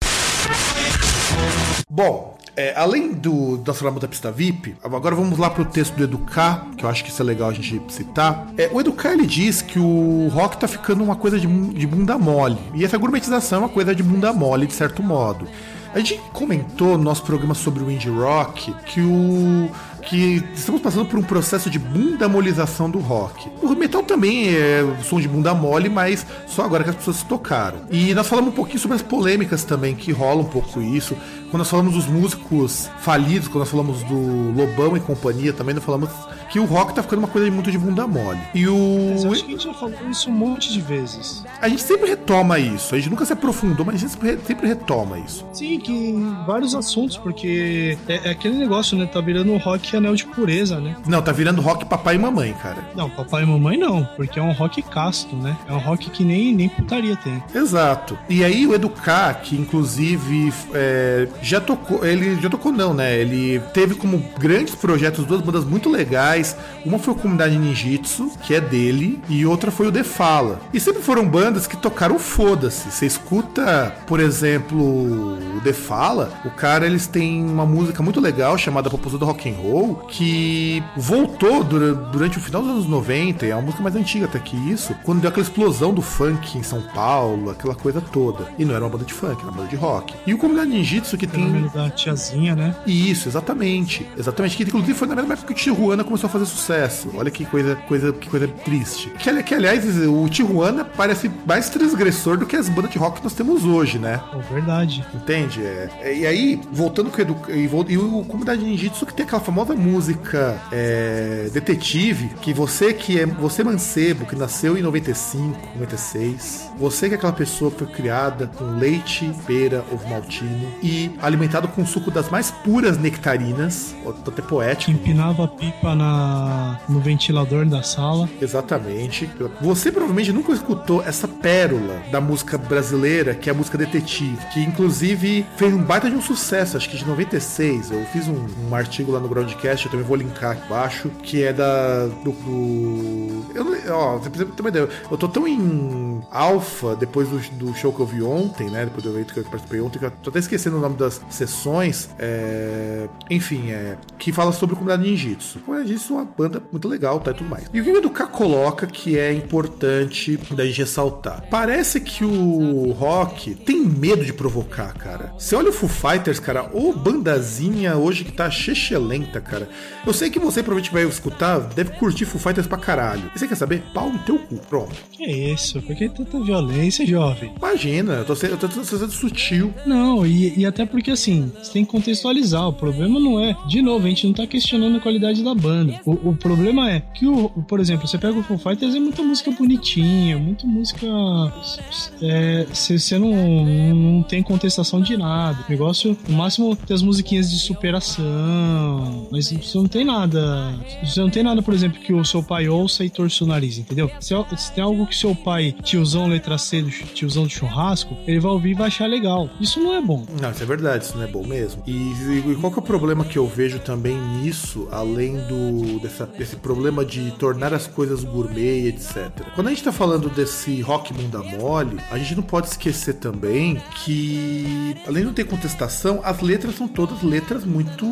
Bom, é, além do da da Pista VIP, agora vamos lá pro texto do Educar, que eu acho que isso é legal a gente citar. É, o Educar ele diz que o rock tá ficando uma coisa de, de bunda mole. E essa gourmetização é uma coisa de bunda mole, de certo modo. A gente comentou no nosso programa sobre o indie rock que o que estamos passando por um processo de bundamolização do rock. O metal também é som de bunda mole, mas só agora que as pessoas se tocaram. E nós falamos um pouquinho sobre as polêmicas também, que rola um pouco isso. Quando nós falamos dos músicos falidos, quando nós falamos do Lobão e companhia, também nós falamos que o rock tá ficando uma coisa muito de bunda mole. E o. Mas acho que a gente já falou isso um monte de vezes. A gente sempre retoma isso. A gente nunca se aprofundou, mas a gente sempre, sempre retoma isso. Sim, que em vários assuntos, porque é, é aquele negócio, né? Tá virando rock anel de pureza, né? Não, tá virando rock papai e mamãe, cara. Não, papai e mamãe não, porque é um rock casto, né? É um rock que nem, nem putaria tem. Exato. E aí o Educar, que inclusive é, já tocou, ele já tocou não, né? Ele teve como grandes projetos duas bandas muito legais uma foi a Comunidade Ninjitsu, que é dele, e outra foi o The Fala. E sempre foram bandas que tocaram foda-se. Você escuta, por exemplo, o The Fala, o cara eles têm uma música muito legal chamada Proposal do Rock and Roll, que voltou durante o final dos anos 90, e é uma música mais antiga até que isso, quando deu aquela explosão do funk em São Paulo, aquela coisa toda. E não era uma banda de funk, era uma banda de rock. E o Comunidade Ninjitsu que tem. Da tiazinha, né? Isso, exatamente. Exatamente. Que inclusive foi na mesma época que o Tijuana começou a fazer sucesso. Olha que coisa, coisa, que coisa triste. Que, que aliás, o Tijuana parece mais transgressor do que as bandas de rock que nós temos hoje, né? É verdade. Entende? É, é, e aí, voltando com o Edu, e, e o Comunidade Ninjitsu que tem aquela famosa música é, detetive, que você que é você mancebo, que nasceu em 95, 96, você que é aquela pessoa que foi criada com leite, pera, ovo maltino e alimentado com suco das mais puras nectarinas, até poético. Empinava a pipa na no ventilador da sala. Exatamente. Você provavelmente nunca escutou essa pérola da música brasileira, que é a música Detetive, que inclusive fez um baita de um sucesso, acho que de 96. Eu fiz um, um artigo lá no Groundcast, eu também vou linkar aqui embaixo, que é da. do. do eu, ó, você precisa ter uma ideia. Eu tô tão em alfa depois do, do, show que eu vi ontem, né? Depois do evento que eu participei ontem, que eu tô até esquecendo o nome das sessões. É, enfim, é, que fala sobre comunidade ninjitsu. Comunidade ninjitsu uma banda muito legal, tá e tudo mais. E o que o Educar coloca que é importante da gente ressaltar? Parece que o rock tem medo de provocar, cara. Você olha o Foo Fighters, cara, ô bandazinha hoje que tá lenta, cara. Eu sei que você provavelmente vai escutar, deve curtir Foo Fighters pra caralho. E você quer saber? Pau no teu cu. Pronto. Que isso? Por que tanta violência, jovem? Imagina, eu tô sendo, eu tô sendo sutil. Não, e, e até porque assim, você tem que contextualizar. O problema não é. De novo, a gente não tá questionando a qualidade da banda. O, o problema é que, o, por exemplo, você pega o Foo Fighters, é muita música bonitinha, muita música. Você é, não, não tem contestação de nada. O negócio, no máximo, tem as musiquinhas de superação. Mas você não tem nada. Você não tem nada, por exemplo, que o seu pai ouça e torça o nariz, entendeu? Se, se tem algo que seu pai, tiozão letra C, tiozão do churrasco, ele vai ouvir e vai achar legal. Isso não é bom. Não, isso é verdade, isso não é bom mesmo. E, e qual que é o problema que eu vejo também nisso, além do dessa, desse problema de tornar as coisas gourmet, etc. Quando a gente tá falando desse rock bunda mole, a gente não pode esquecer também que, além de não ter contestação, as letras são todas letras muito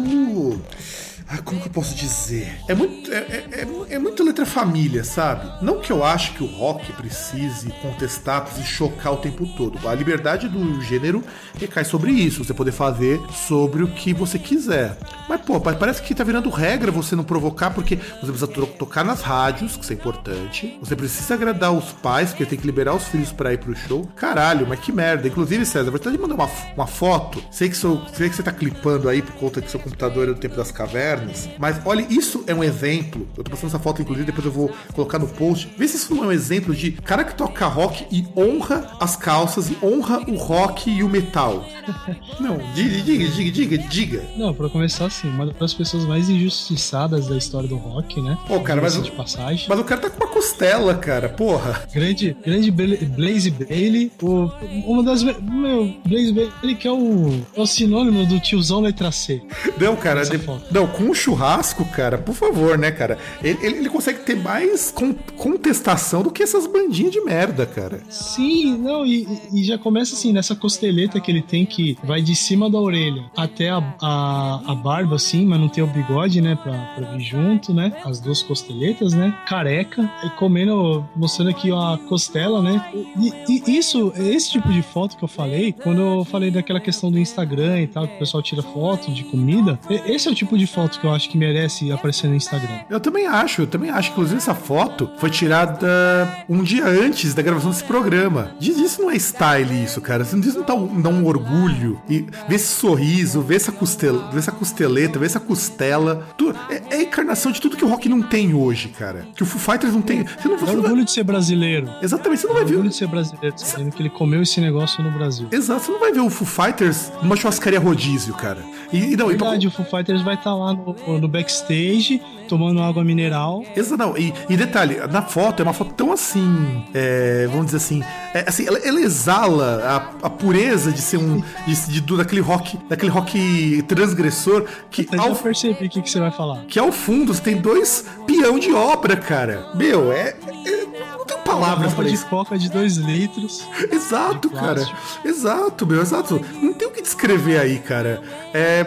como que eu posso dizer? É muito, é, é, é, é muito letra família, sabe? Não que eu acho que o rock precise contestar, precise chocar o tempo todo. A liberdade do gênero recai sobre isso. Você poder fazer sobre o que você quiser. Mas, pô, parece que tá virando regra você não provocar, porque você precisa tocar nas rádios, que isso é importante. Você precisa agradar os pais, porque tem que liberar os filhos para ir pro show. Caralho, mas que merda. Inclusive, César, você tá de mandar uma, uma foto. Sei que, seu, sei que você tá clipando aí por conta que seu computador é do tempo das cavernas mas olha, isso é um exemplo. Eu tô passando essa foto, inclusive, depois eu vou colocar no post. Vê se isso não é um exemplo de cara que toca rock e honra as calças e honra o rock e o metal. não, diga, diga, diga, diga, diga. Não, pra começar assim, uma das pessoas mais injustiçadas da história do rock, né? Pô, cara, mas, de passagem. mas o cara tá com uma costela, cara, porra. Grande, grande Blaze Bailey, o, uma das. Meu, Blaze Bailey que é o, é o sinônimo do tiozão letra C. Não, cara, de, não, com um churrasco, cara, por favor, né, cara? Ele, ele, ele consegue ter mais con contestação do que essas bandinhas de merda, cara. Sim, não, e, e, já começa assim, nessa costeleta que ele tem que vai de cima da orelha até a, a, a barba, assim, mas não tem o bigode, né, pra, pra vir junto, né? As duas costeletas, né? Careca, e comendo, mostrando aqui a costela, né? E, e isso, esse tipo de foto que eu falei, quando eu falei daquela questão do Instagram e tal, que o pessoal tira foto de comida, esse é o tipo de foto que eu acho que merece aparecer no Instagram. Eu também acho, eu também acho. Inclusive, essa foto foi tirada um dia antes da gravação desse programa. Diz isso não é style, isso, cara. Isso não dá um, dá um orgulho. E ver esse sorriso, ver essa, costela, ver essa costeleta, ver essa costela. Tu, é, é, a encarnação de tudo que o rock não tem hoje, cara. Que o Foo Fighters não tem. Você não, você é orgulho vai... de ser brasileiro. Exatamente, você não é vai ver. orgulho de ser brasileiro, sabendo que ele comeu esse negócio no Brasil. Exato, você não vai ver o Foo Fighters numa churrascaria rodízio, cara. E, e não, Verdade, e pra... o Foo Fighters vai estar tá lá no, no backstage tomando água mineral. Exato. E, e, detalhe, na foto é uma foto tão assim, é, vamos dizer assim, é, assim ela, ela, exala a, a, pureza de ser um, de, de, daquele rock, daquele rock transgressor que Eu ao, já percebi o que, que você vai falar. Que ao fundo você tem dois peão de obra, cara. Meu, é, é não tem palavras para isso. de coca de dois litros. Exato, cara. Exato, meu, exato. Não tem o que descrever aí, cara. É,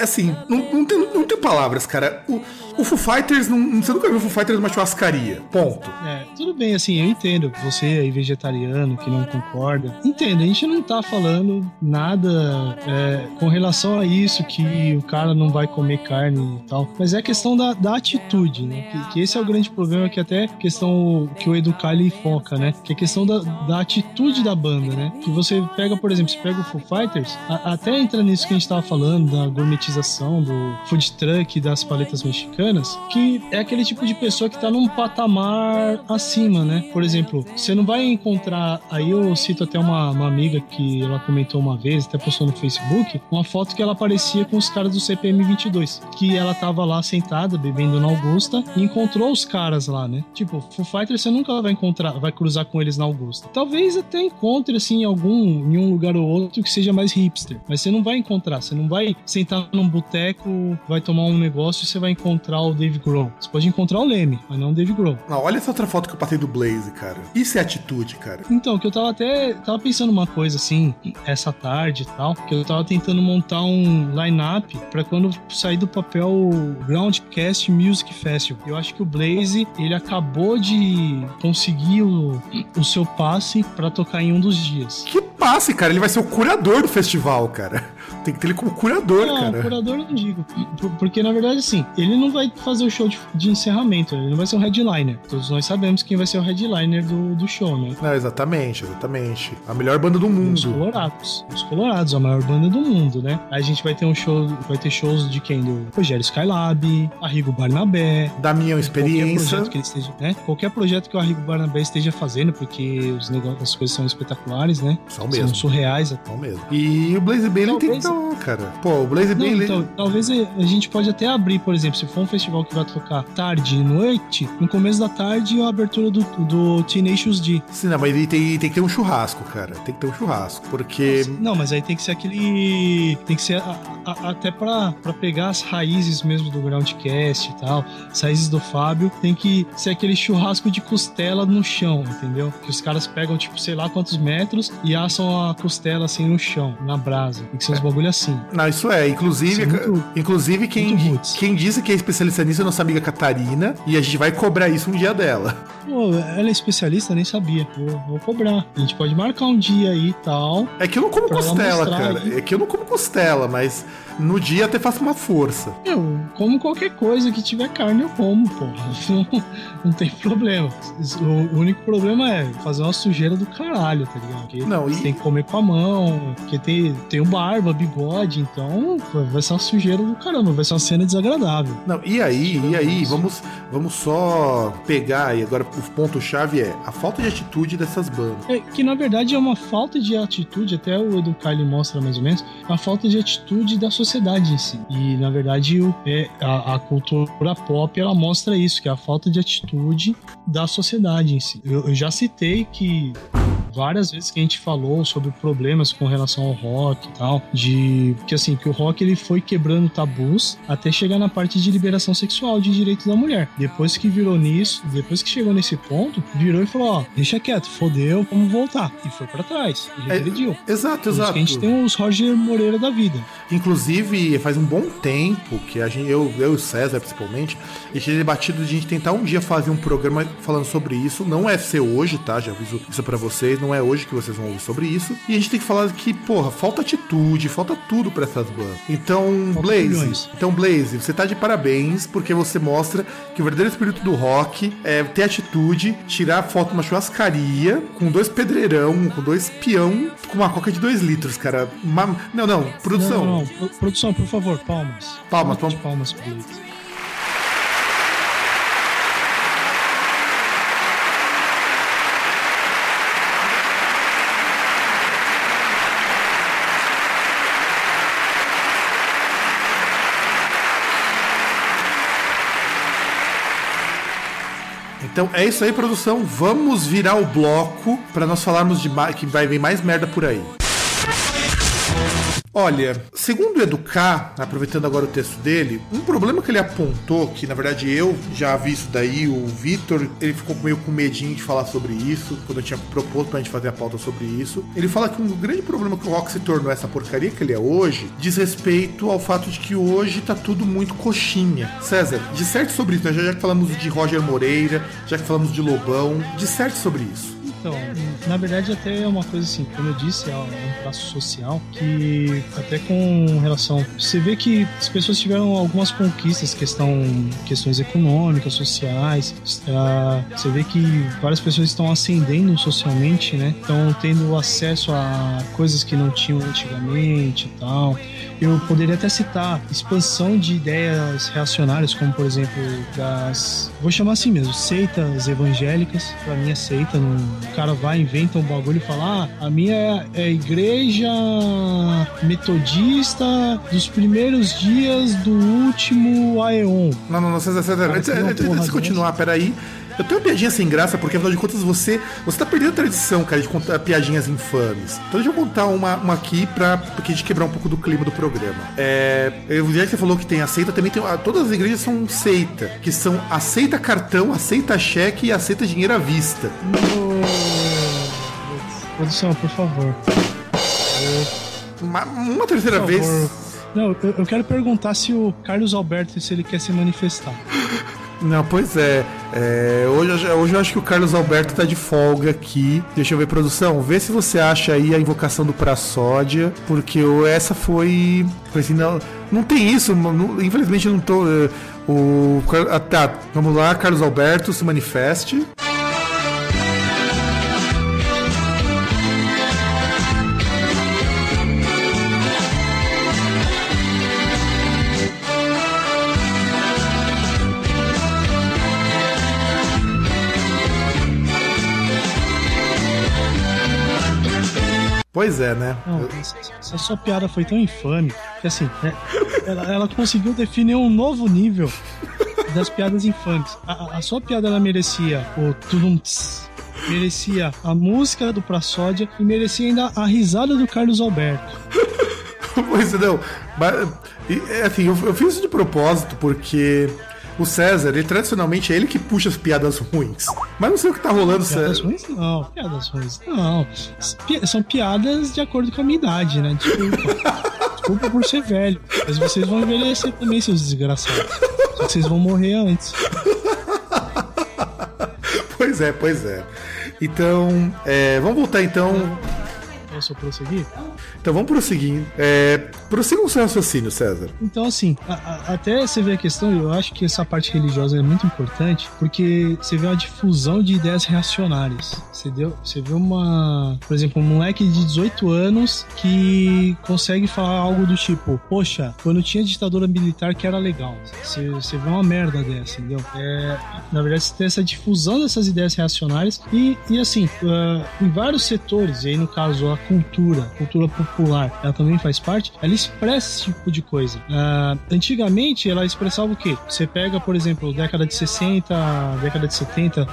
assim, não, não, tem, não tem palavras, cara. O, o Foo Fighters, não, você nunca viu o Foo Fighters numa churrascaria. Ponto. É, tudo bem, assim, eu entendo. Você aí, vegetariano, que não concorda. Entendo, a gente não tá falando nada é, com relação a isso, que o cara não vai comer carne e tal. Mas é questão da, da atitude, né? Que, que esse é o grande problema, que até questão que o Educali foca, né? Que é a questão da, da atitude da banda, né? Que você pega, por exemplo, você pega o Foo Fighters, a, até entra nisso que a gente tava falando, da gourmetização, do food truck, das paletas mexicanas americanas, que é aquele tipo de pessoa que tá num patamar acima, né? Por exemplo, você não vai encontrar. Aí eu cito até uma, uma amiga que ela comentou uma vez, até postou no Facebook, uma foto que ela aparecia com os caras do CPM 22, que ela tava lá sentada, bebendo na Augusta, e encontrou os caras lá, né? Tipo, Foo Fighters você nunca vai encontrar, vai cruzar com eles na Augusta. Talvez até encontre, assim, em algum, em um lugar ou outro que seja mais hipster, mas você não vai encontrar, você não vai sentar num boteco, vai tomar um negócio e você vai encontrar encontrar o Dave Grohl. Você pode encontrar o Leme, mas não o Dave Grohl. Não, olha essa outra foto que eu passei do Blaze, cara. Isso é atitude, cara. Então, que eu tava até tava pensando uma coisa assim, essa tarde e tal, que eu tava tentando montar um line-up pra quando sair do papel o Groundcast Music Festival. Eu acho que o Blaze, ele acabou de conseguir o, o seu passe para tocar em um dos dias. Que passe, cara. Ele vai ser o curador do festival, cara. Tem que ter ele como curador, não, cara. curador eu não digo. Porque, na verdade, assim, ele não vai fazer o show de, de, encerramento, ele não vai ser o headliner. Todos nós sabemos quem vai ser o headliner do, do show, né? Não, exatamente, exatamente. A melhor banda do mundo. Os Colorados. Os Colorados, a maior banda do mundo, né? Aí a gente vai ter um show, vai ter shows de quem? Do Rogério Skylab, Arrigo Barnabé. Da minha experiência. Qualquer projeto que ele esteja, né? Qualquer projeto que o Arrigo Barnabé esteja fazendo, porque os negócios, as coisas são espetaculares, né? São mesmo. São surreais. São mesmo. E o Blaze Bailey tem que cara. Pô, o Blaze Bailey. Então, talvez a gente pode até abrir, por exemplo, se for um festival que vai tocar tarde e noite, no começo da tarde a abertura do, do Tenacious D. Sim, não, mas tem, tem que ter um churrasco, cara. Tem que ter um churrasco, porque... Não, mas aí tem que ser aquele... Tem que ser a, a, até pra, pra pegar as raízes mesmo do Groundcast e tal, as raízes do Fábio, tem que ser aquele churrasco de costela no chão, entendeu? Que os caras pegam, tipo, sei lá quantos metros e assam a costela assim no chão, na brasa. Tem que ser uns bagulho assim. Não, isso é. Inclusive, isso é muito, inclusive quem, quem disse que é especialista nisso é nossa amiga Catarina e a gente vai cobrar isso um dia dela. Pô, ela é especialista, nem sabia. Vou, vou, cobrar. A gente pode marcar um dia aí e tal. É que eu não como costela, cara. Aí. É que eu não como costela, mas no dia até faço uma força. Eu como qualquer coisa que tiver carne, eu como, porra. Não, não tem problema. O único problema é fazer uma sujeira do caralho, tá ligado? Porque não, e... Você tem que comer com a mão, porque tem, tem barba, bigode, então vai ser uma sujeira do caramba, vai ser uma cena desagradável. Não, e aí, e aí, vamos, vamos só pegar aí, agora o ponto-chave é a falta de atitude dessas bandas. É, que na verdade é uma falta de atitude, até o Edu Kylie mostra mais ou menos, a falta de atitude da sociedade em si. E na verdade o, é, a, a cultura pop ela mostra isso, que é a falta de atitude da sociedade em si. Eu, eu já citei que várias vezes que a gente falou sobre problemas com relação ao rock e tal, de que assim, que o rock ele foi quebrando tabus até chegar na parte de liberação sexual de direitos da mulher. Depois que virou nisso, depois que chegou nesse ponto, virou e falou, ó, deixa quieto, fodeu, vamos voltar. E foi para trás, e regrediu. É, exato, Por exato. a gente tem os Roger Moreira da vida. Inclusive, faz um bom tempo que a gente, eu, eu e o César principalmente, a gente debatido de a gente tentar um dia fazer um programa falando sobre isso. Não é ser hoje, tá? Já aviso isso para vocês não é hoje que vocês vão ouvir sobre isso. E a gente tem que falar que, porra, falta atitude, falta tudo para essas bandas. Então, falta Blaze, milhões. então Blaze, você tá de parabéns porque você mostra que o verdadeiro espírito do rock é ter atitude, tirar foto numa churrascaria com dois pedreirão, com dois peão, com uma coca de dois litros, cara. Uma... Não, não, produção. Não, não, não. Produção, por favor, palmas. Palmas, palmas. Palmas, palmas Então é isso aí, produção. Vamos virar o bloco para nós falarmos de que vai vir mais merda por aí. Olha, segundo Educar, aproveitando agora o texto dele, um problema que ele apontou, que na verdade eu já vi isso daí, o Vitor, ele ficou meio com medinho de falar sobre isso, quando eu tinha proposto pra gente fazer a pauta sobre isso. Ele fala que um grande problema que o rock se tornou essa porcaria que ele é hoje, diz respeito ao fato de que hoje tá tudo muito coxinha. César, disserte sobre isso, né? já, já que falamos de Roger Moreira, já que falamos de Lobão, disserte sobre isso. Então, na verdade, até é uma coisa assim, como eu disse, é um traço social que, até com relação. Você vê que as pessoas tiveram algumas conquistas, questão, questões econômicas, sociais. Você vê que várias pessoas estão ascendendo socialmente, né? Estão tendo acesso a coisas que não tinham antigamente e tal. Eu poderia até citar expansão de ideias reacionárias, como por exemplo das. Vou chamar assim mesmo, seitas evangélicas. Pra mim é seita, não... o cara vai, inventa um bagulho e fala: ah, a minha é igreja metodista dos primeiros dias do último Aeon. Não, não, não, César, César, antes, antes de continuar, peraí. Eu tenho uma piadinha sem graça, porque afinal de contas você, você tá perdendo a tradição, cara, de contar piadinhas infames. Então deixa eu contar uma, uma aqui pra, pra gente quebrar um pouco do clima do programa. É, eu, já que você falou que tem aceita, também tem. Todas as igrejas são seita, que são aceita cartão, aceita cheque e aceita dinheiro à vista. Produção, por favor. Uma, uma terceira vez. Não, eu, eu, quero perguntar se o Carlos Alberto se ele quer se manifestar. Não, pois é. é hoje, hoje eu acho que o Carlos Alberto tá de folga aqui. Deixa eu ver, produção. Vê se você acha aí a invocação do Praçódia, porque essa foi. Foi assim, não, não tem isso. Não, infelizmente não tô. É, o, tá, vamos lá, Carlos Alberto, se manifeste. Pois é, né? Não, essa, sua piada foi tão infame que assim, né, ela, ela, conseguiu definir um novo nível das piadas infames. A, a sua piada ela merecia o tudumts, merecia a música do Praçódia e merecia ainda a risada do Carlos Alberto. pois não, mas, assim, eu, eu fiz isso de propósito porque o César, ele tradicionalmente é ele que puxa as piadas ruins. Mas não sei o que tá rolando, César. Piadas ruins? Não, piadas ruins. Não. São piadas de acordo com a minha idade, né? Desculpa. Desculpa por ser velho. Mas vocês vão envelhecer também, seus desgraçados. Só que vocês vão morrer antes. Pois é, pois é. Então, é, vamos voltar então Posso prosseguir? Então vamos prosseguir. É, prossiga o seu raciocínio, César. Então, assim, a, a, até você ver a questão, eu acho que essa parte religiosa é muito importante, porque você vê uma difusão de ideias reacionárias. Você, deu, você vê uma, por exemplo, um moleque de 18 anos que consegue falar algo do tipo: Poxa, quando tinha ditadura militar que era legal. Você, você vê uma merda dessa, entendeu? É, na verdade, você tem essa difusão dessas ideias reacionárias e, e assim, uh, em vários setores, e aí no caso a cultura, cultura popular, ela também faz parte, ela expressa esse tipo de coisa. Uh, antigamente, ela expressava o quê? Você pega, por exemplo, década de 60, década de 70,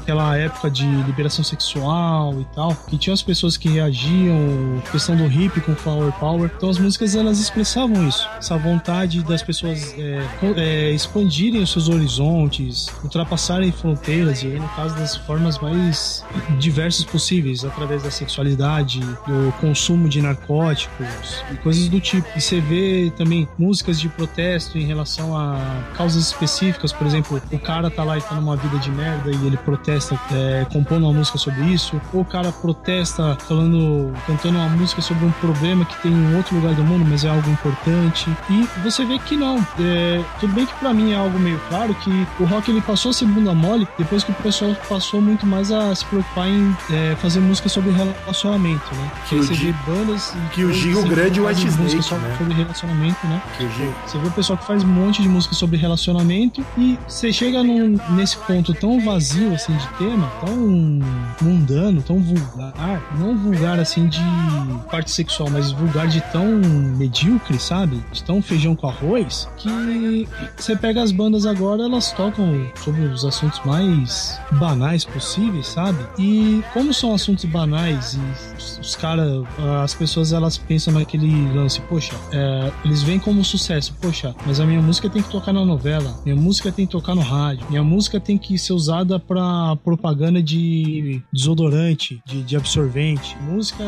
aquela época de liberação sexual e tal, que tinha as pessoas que reagiam, questão do hip com flower power. Então as músicas elas expressavam isso, essa vontade das pessoas é, é, expandirem os seus horizontes, ultrapassarem fronteiras e aí, no caso das formas mais diversas possíveis, através da sexualidade do consumo de narcóticos e coisas do tipo. E você vê também músicas de protesto em relação a causas específicas, por exemplo, o cara tá lá e tá numa vida de merda e ele protesta é, compondo uma música sobre isso, ou o cara protesta falando, cantando uma música sobre um problema que tem em outro lugar do mundo, mas é algo importante. E você vê que não. É, tudo bem que para mim é algo meio claro que o rock ele passou a ser bunda mole depois que o pessoal passou muito mais a se preocupar em é, fazer música sobre relacionamento relacionamento, né? Que, você vê bandas. Que o Gil Grande e o White Snake. Né? Sobre relacionamento, né? Que o Gil... Você vê o pessoal que faz um monte de música sobre relacionamento e você chega num, nesse ponto tão vazio, assim, de tema, tão mundano, tão vulgar. Não vulgar, assim, de parte sexual, mas vulgar de tão medíocre, sabe? De tão feijão com arroz, que você pega as bandas agora, elas tocam sobre os assuntos mais banais possíveis, sabe? E como são assuntos banais e os caras, as pessoas elas pensam naquele lance, poxa, é, eles veem como sucesso, poxa, mas a minha música tem que tocar na novela, minha música tem que tocar no rádio, minha música tem que ser usada para propaganda de desodorante, de, de, absorvente, música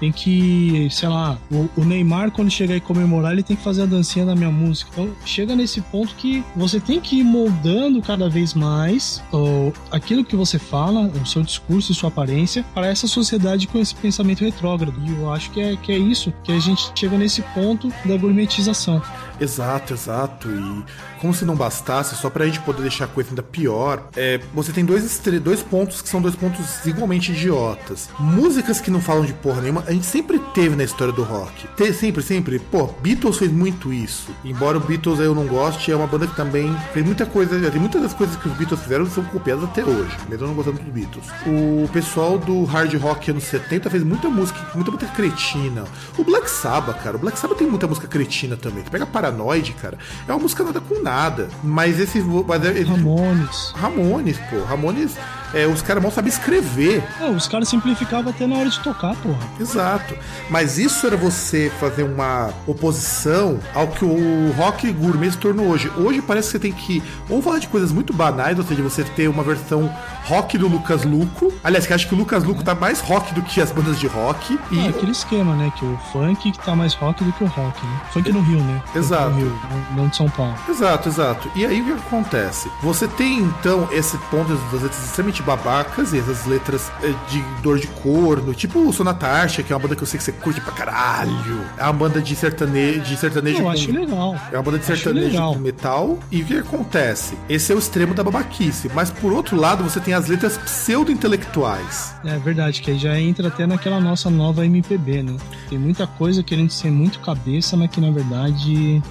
tem que, sei lá, o, o, Neymar quando chegar e comemorar ele tem que fazer a dancinha da minha música. Então chega nesse ponto que você tem que ir moldando cada vez mais ó, aquilo que você fala, o seu discurso e sua aparência para essa sociedade com esse pensamento retrógrado. E eu acho que é, que é isso que a gente chega nesse ponto da gourmetização. Exato, exato. E como se não bastasse, só pra gente poder deixar a coisa ainda pior, é, você tem dois, dois pontos que são dois pontos igualmente idiotas. Músicas que não falam de porra nenhuma, a gente sempre teve na história do rock. Te, sempre, sempre. Pô, Beatles fez muito isso. Embora o Beatles eu não goste, é uma banda que também fez muita coisa. Tem muitas das coisas que os Beatles fizeram são copiadas até hoje, mesmo não gostando dos Beatles. O pessoal do hard rock anos 70 fez muita música, muita música cretina. O Black Sabbath, cara, o Black Sabbath tem muita música cretina também. Pega Paranoid, cara, é uma música nada com nada. Mas esse. Mas é, Ramones. Ramones, pô. Ramones é, os caras mal sabem escrever. Não, os caras simplificavam até na hora de tocar, porra. Exato. Mas isso era você fazer uma oposição ao que o rock gourmet se tornou hoje. Hoje parece que você tem que ou falar de coisas muito banais, ou seja, você ter uma versão rock do Lucas Luco. Aliás, que acho que o Lucas Luco tá mais rock do que as bandas de rock. E é aquele esquema, né? Que o funk que tá mais rock do que o rock, né? Funk no Rio, né? Exato. No Rio, não de São Paulo. Exato, exato. E aí o que acontece? Você tem então esse ponto das letras extremamente babacas e essas letras eh, de dor de corno, tipo o Sonatarcha, que é uma banda que eu sei que você curte pra caralho. É uma banda de sertanejo. De sertanejo eu com... acho legal. É uma banda de sertanejo com metal. E o que acontece? Esse é o extremo da babaquice. Mas por outro lado, você tem as letras pseudo-intelectuais. É verdade, que aí já entra até naquela nossa nova MPB, né? Tem muita coisa querendo ser muito cabeça, mas que na verdade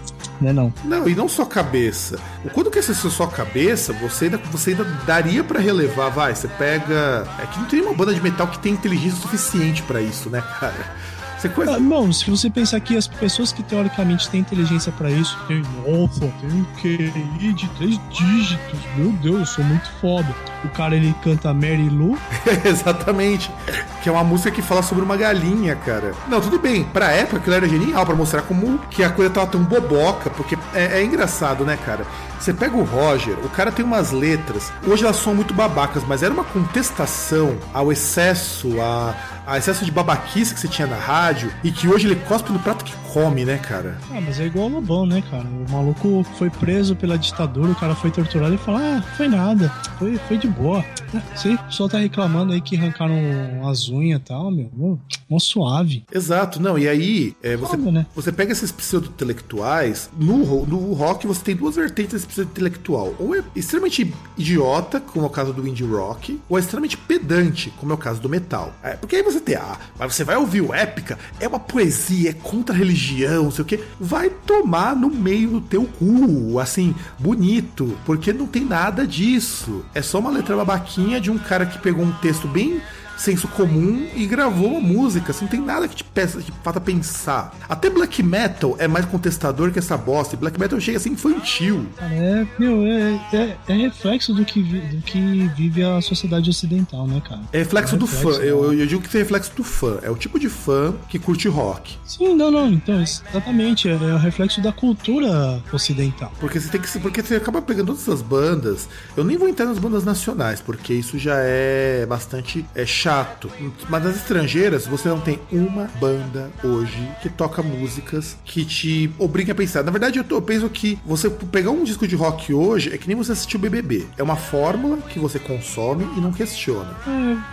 não é não. Não, e não só cabeça. Quando quer ser só cabeça, você ainda, você ainda daria para relevar, vai, você pega... É que não tem uma banda de metal que tem inteligência suficiente para isso, né, cara? Você conhece... ah, não, se você pensar que as pessoas que teoricamente têm inteligência para isso, tem, nossa, tem um QI de três dígitos, meu Deus, eu sou muito foda. O cara ele canta Mary Lou. Exatamente. Que é uma música que fala sobre uma galinha, cara. Não, tudo bem. Pra época aquilo era genial, para mostrar como que a coisa tava tão boboca, porque é, é engraçado, né, cara? Você pega o Roger, o cara tem umas letras, hoje elas são muito babacas, mas era uma contestação ao excesso, a, a excesso de babaquice que você tinha na rádio e que hoje ele cospe no prato que come, né, cara? Ah, mas é igual o Lobão, né, cara? O maluco foi preso pela ditadura, o cara foi torturado e falou: ah, foi nada, foi, foi de boa. Sim, o pessoal tá reclamando aí que arrancaram as unhas e tal, meu. Mó suave. Exato, não, e aí é, você, né? você pega esses pseudo-intelectuais, no, no rock você tem duas vertentes desse pseudo-intelectual. Ou é extremamente idiota, como é o caso do indie rock, ou é extremamente pedante, como é o caso do metal. É, porque aí você tem, ah, mas você vai ouvir o épica, é uma poesia, é contra a religião, não sei o que. Vai tomar no meio do teu cu, assim, bonito, porque não tem nada disso. É só uma letra babaquinha de um cara que pegou um texto bem senso comum e gravou uma música. Assim, não tem nada que te, peça, que faça pensar. Até black metal é mais contestador que essa bosta. E black metal chega a ser infantil. É, meu, é, é, é reflexo do que, do que vive a sociedade ocidental, né, cara? É reflexo, é reflexo do fã. Eu, eu, digo que é reflexo do fã. É o tipo de fã que curte rock. Sim, não, não. Então, exatamente. É, é o reflexo da cultura ocidental. Porque você tem que porque você acaba pegando todas essas bandas. Eu nem vou entrar nas bandas nacionais, porque isso já é bastante é chato chato. Mas nas estrangeiras, você não tem uma banda hoje que toca músicas que te obriga a pensar. Na verdade, eu, tô, eu penso que você pegar um disco de rock hoje é que nem você assistir o BBB. É uma fórmula que você consome e não questiona.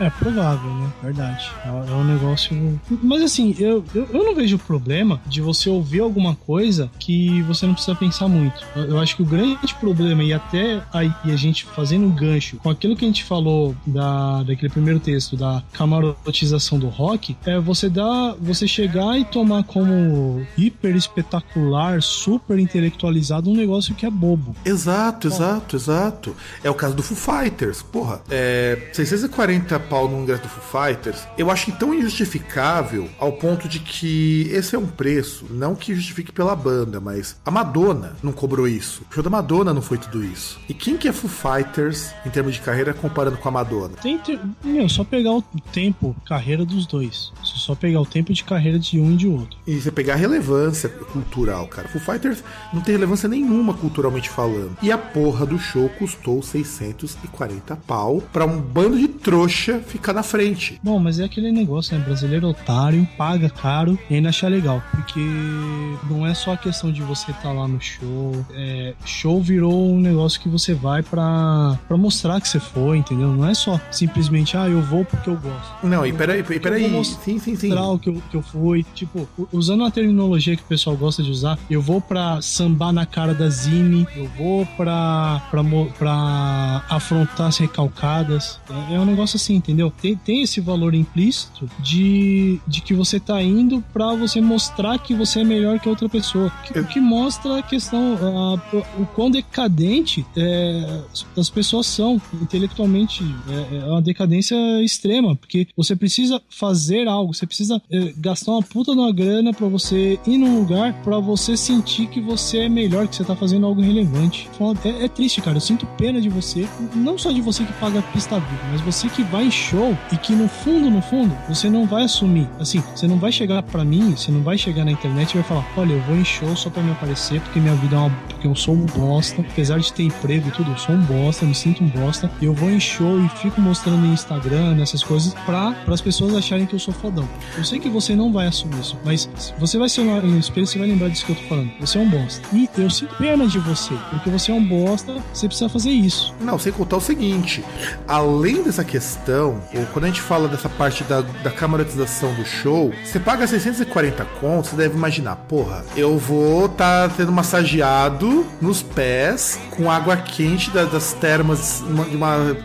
É, é provável, né? Verdade. É, é, um negócio. Mas assim, eu, eu, eu, não vejo problema de você ouvir alguma coisa que você não precisa pensar muito. Eu, eu acho que o grande problema, e até aí a gente fazendo um gancho com aquilo que a gente falou da, daquele primeiro texto, da camarotização do rock é você dar, você chegar e tomar como hiper espetacular, super intelectualizado um negócio que é bobo. Exato, exato, exato. É o caso do Foo Fighters. Porra, é 640 pau no ingresso do Foo Fighters. Eu acho tão injustificável ao ponto de que esse é um preço, não que justifique pela banda, mas a Madonna não cobrou isso. O show da Madonna não foi tudo isso. E quem que é Foo Fighters em termos de carreira comparando com a Madonna? Tem, meu, só pegar o tempo, carreira dos dois. Se só pegar o tempo de carreira de um e de outro. E você pegar a relevância cultural, cara. Foo Fighters não tem relevância nenhuma culturalmente falando. E a porra do show custou 640 pau pra um bando de trouxa ficar na frente. Bom, mas é aquele negócio, né? Brasileiro otário, paga caro e ainda acha legal. Porque não é só a questão de você estar tá lá no show. É, show virou um negócio que você vai pra, pra mostrar que você foi, entendeu? Não é só simplesmente, ah, eu vou porque eu gosto. Não, e peraí, peraí. Sim, sim, sim. O que eu, que eu fui. Tipo, usando a terminologia que o pessoal gosta de usar, eu vou pra sambar na cara da Zine, eu vou pra, pra, pra afrontar as recalcadas. É, é um negócio assim, entendeu? Tem, tem esse valor implícito de, de que você tá indo pra você mostrar que você é melhor que outra pessoa. Que, eu... que mostra a questão, a, o quão decadente é, as pessoas são intelectualmente. É, é uma decadência extrema, porque você precisa fazer algo, você precisa é, gastar uma puta uma grana pra você ir num lugar pra você sentir que você é melhor, que você tá fazendo algo relevante. É, é triste, cara. Eu sinto pena de você. Não só de você que paga pista VIP, mas você que vai em show e que no fundo, no fundo, você não vai assumir. Assim, você não vai chegar pra mim, você não vai chegar na internet e vai falar: olha, eu vou em show só pra me aparecer porque minha vida é uma. porque eu sou um bosta. Apesar de ter emprego e tudo, eu sou um bosta, me sinto um bosta. Eu vou em show e fico mostrando no Instagram, essas coisas, pra as pessoas acharem que eu sou fodão. Eu sei que você não vai assumir isso, mas você vai ser no espelho, você vai lembrar disso que eu tô falando. Você é um bosta. E eu sinto pena de você, porque você é um bosta, você precisa fazer isso. Não, sem contar o seguinte: além dessa questão, quando a gente fala dessa parte da, da camaratização do show, você paga 640 contos, você deve imaginar, porra, eu vou estar tá tendo massageado nos pés com água quente da, das termas de uma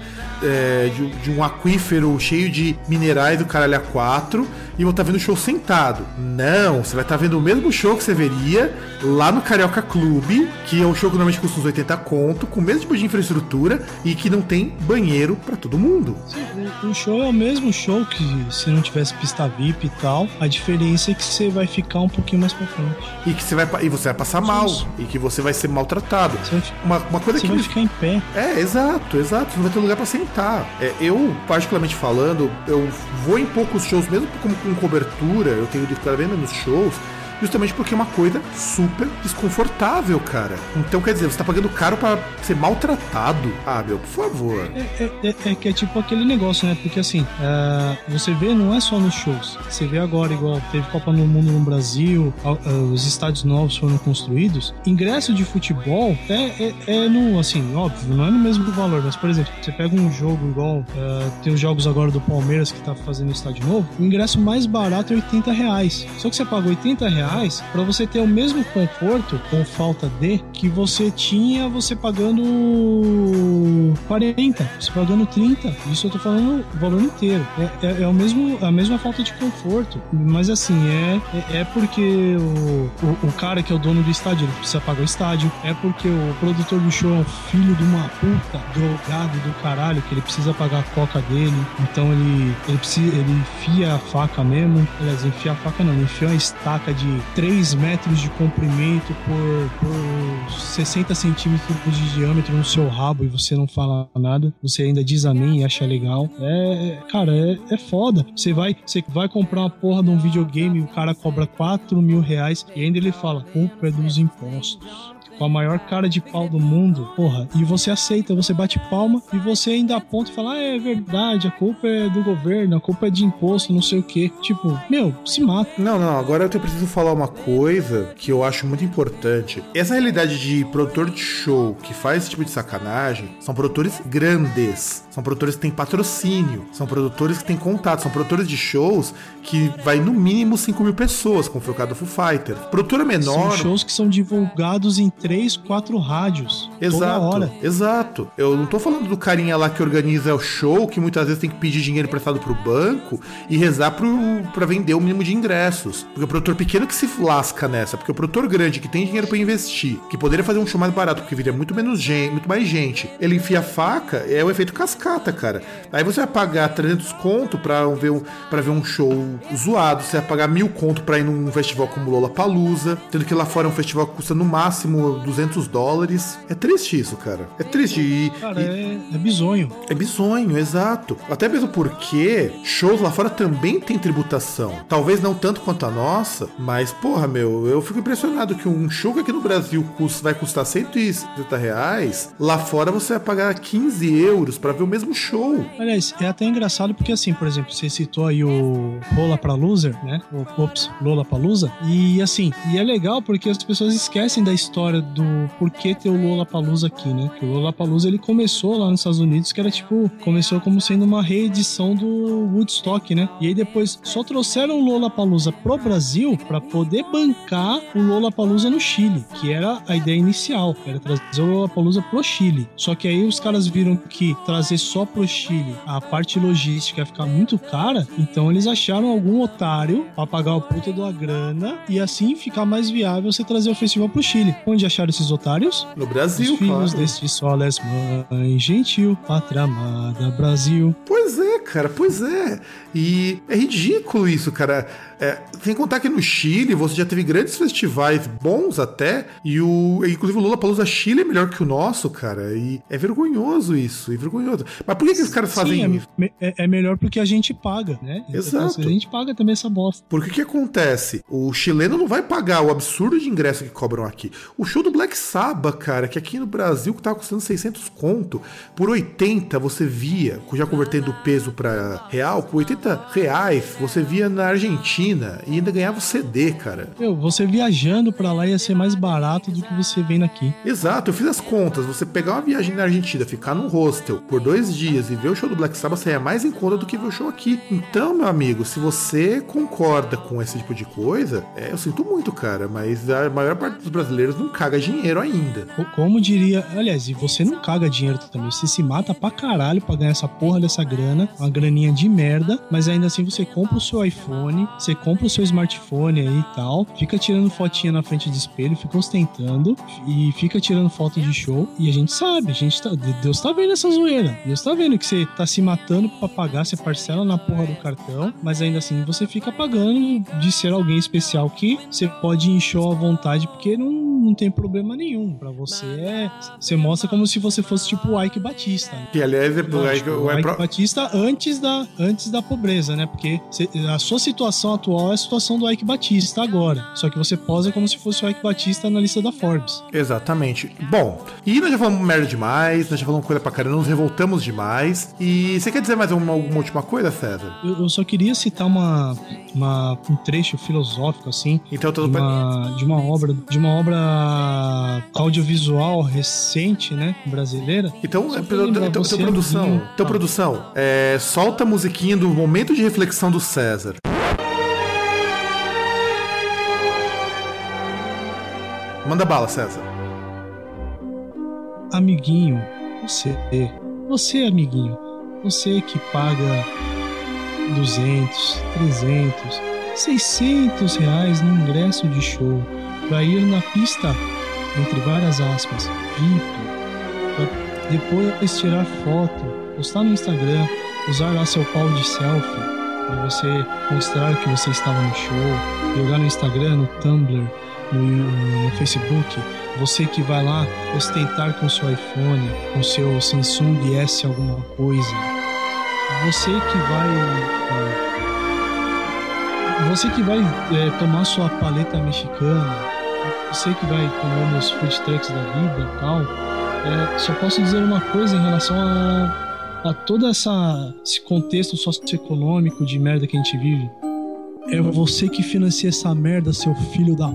é, de, de, um aquífero cheio de minerais do caralho a 4 e vão estar tá vendo o show sentado. Não, você vai estar tá vendo o mesmo show que você veria lá no Carioca Clube, que é um show que normalmente custa uns 80 conto, com o mesmo tipo de infraestrutura e que não tem banheiro para todo mundo. Sim, o show é o mesmo show que se não tivesse pista VIP e tal, a diferença é que você vai ficar um pouquinho mais pra frente. E que você vai, e você vai passar mal, e que você vai ser maltratado. Vai, uma, uma coisa você que vai ficar em pé. É, exato, exato. Você não vai ter lugar para sentar. É, eu, particularmente falando, eu vou em poucos shows, mesmo como com cobertura, eu tenho de ficar vendo nos shows justamente porque é uma coisa super desconfortável, cara. Então, quer dizer, você tá pagando caro para ser maltratado. Ah, meu, por favor. É, é, é, é, que é tipo aquele negócio, né? Porque assim, uh, você vê, não é só nos shows. Você vê agora, igual teve Copa no Mundo no Brasil, os estádios novos foram construídos. Ingresso de futebol é, é, é, no, assim, óbvio, não é no mesmo valor, mas, por exemplo, você pega um jogo igual, uh, tem os jogos agora do Palmeiras que tá fazendo estádio novo, o ingresso mais barato é 80 reais. Só que você paga 80 reais reais para você ter o mesmo conforto com falta de que você tinha você pagando 40, você pagando 30. Isso eu tô falando o valor inteiro. É, é, é o mesmo, a mesma falta de conforto. Mas assim, é, é, é porque o, o, o, cara que é o dono do estádio ele precisa pagar o estádio. É porque o produtor do show é um filho de uma puta drogado do caralho que ele precisa pagar a coca dele. Então ele, ele precisa, ele enfia a faca mesmo. Aliás, enfia a faca não, enfia uma estaca de 3 metros de comprimento por, por 60 centímetros de diâmetro no seu rabo e você não fala nada, você ainda diz amém e acha legal. É, cara, é, é foda. Você vai, você vai comprar uma porra de um videogame e o cara cobra 4 mil reais e ainda ele fala, culpa é dos impostos com a maior cara de pau do mundo, porra, e você aceita, você bate palma e você ainda aponta e fala, ah, é verdade, a culpa é do governo, a culpa é de imposto, não sei o que. Tipo, meu, se mata. Não, não, agora eu preciso falar uma coisa que eu acho muito importante. Essa realidade de produtor de show que faz esse tipo de sacanagem são produtores grandes, são produtores que têm patrocínio, são produtores que têm contato, são produtores de shows que vai no mínimo 5 mil pessoas, como foi o caso do Foo Fighter. Produtora menor. São shows que são divulgados em três, quatro rádios. Exato. Exato. Eu não tô falando do carinha lá que organiza o show, que muitas vezes tem que pedir dinheiro emprestado pro banco e rezar pro, pra vender o mínimo de ingressos. Porque o produtor pequeno que se lasca nessa, porque o produtor grande que tem dinheiro para investir, que poderia fazer um show mais barato, porque viria muito menos gente, muito mais gente, ele enfia a faca, é o efeito cascata, cara. Aí você vai pagar 300 conto pra ver um, pra ver um show zoado, você vai pagar mil conto pra ir num festival como Lola Palusa, tendo que lá fora é um festival que custa no máximo 200 dólares. É triste isso, cara. É triste. E, cara, e... É, é bizonho. É bizonho, exato. Até mesmo porque shows lá fora também tem tributação. Talvez não tanto quanto a nossa, mas, porra, meu, eu fico impressionado que um show que aqui no Brasil custa, vai custar 170 reais, lá fora você vai pagar 15 euros para ver o mesmo show. Aliás, é até engraçado porque, assim, por exemplo, você citou aí o Rola pra Loser, né? O Ops, Lola pra Loser. E, assim, e é legal porque as pessoas esquecem da história do porquê ter o Lollapalooza aqui, né? Que o Lollapalooza ele começou lá nos Estados Unidos, que era tipo, começou como sendo uma reedição do Woodstock, né? E aí depois só trouxeram o Lollapalooza pro Brasil para poder bancar o Lollapalooza no Chile, que era a ideia inicial, era trazer o Lollapalooza pro Chile. Só que aí os caras viram que trazer só pro Chile a parte logística ia ficar muito cara, então eles acharam algum otário para pagar o puta da grana e assim ficar mais viável você trazer o festival pro Chile. Onde acharam esses otários? No Brasil, Os filhos claro. deste soles mãe gentil, pátria amada, Brasil. Pois é, cara, pois é. E é ridículo isso, cara. É, sem contar que no Chile você já teve grandes festivais bons até, e o. Inclusive o Lula Palusa Chile é melhor que o nosso, cara. E é vergonhoso isso, é vergonhoso. Mas por que, que os caras fazem Sim, isso? É, é, é, melhor porque a gente paga, né? Exato. A gente paga também essa bosta. Porque o que acontece? O chileno não vai pagar o absurdo de ingresso que cobram aqui. O show do Black Sabbath, cara, que aqui no Brasil que tava custando 600 conto, por 80 você via, já convertendo o peso para real, por 80 reais você via na Argentina Argentina e ainda ganhava o CD, cara. Meu, você viajando para lá ia ser mais barato do que você vendo aqui. Exato, eu fiz as contas. Você pegar uma viagem na Argentina, ficar num hostel por dois dias e ver o show do Black Sabbath saia mais em conta do que ver o show aqui. Então, meu amigo, se você concorda com esse tipo de coisa, é, eu sinto muito, cara, mas a maior parte dos brasileiros não caga dinheiro ainda. Como diria, aliás, e você não caga dinheiro também, você se mata pra caralho pra ganhar essa porra dessa grana, uma graninha de merda, mas ainda assim você compra o seu iPhone, você compra o seu smartphone aí e tal, fica tirando fotinha na frente de espelho, fica ostentando e fica tirando foto de show. E a gente sabe, a gente tá, Deus tá vendo essa zoeira. Deus tá vendo que você tá se matando pra pagar, você parcela na porra do cartão, mas ainda assim você fica pagando de ser alguém especial que você pode show à vontade porque não, não tem problema nenhum. Pra você é. Você mostra como se você fosse tipo o Ike Batista. Né? Que aliás é Não, tipo, o Ike Batista antes da, antes da pobreza, né? Porque a sua situação atual é a situação do Ike Batista agora. Só que você posa como se fosse o Ike Batista na lista da Forbes. Exatamente. Bom, e nós já falamos merda demais, nós já falamos coisa pra caramba, nos revoltamos demais. E você quer dizer mais uma, alguma última coisa, César? Eu, eu só queria citar uma, uma, um trecho filosófico, assim. Então, de uma, de uma obra de uma obra audiovisual recente, né? Brasileira. Então, é, então, então, então produção, então, produção, é, solta a musiquinha do momento de reflexão do César. Manda bala, César. Amiguinho, você, você amiguinho, você que paga 200, 300, 600 reais no ingresso de show para ir na pista, entre várias aspas, VIP, depois tirar foto, postar no Instagram, usar lá seu pau de selfie para você mostrar que você estava no show, jogar no Instagram, no Tumblr, no, no, Facebook, você que vai lá ostentar com seu iPhone, com seu Samsung S alguma coisa, você que vai é, você que vai é, tomar sua paleta mexicana, você que vai comer nos food trucks da vida e tal, é, só posso dizer uma coisa em relação a, a todo essa, esse contexto socioeconômico de merda que a gente vive. É você que financia essa merda, seu filho da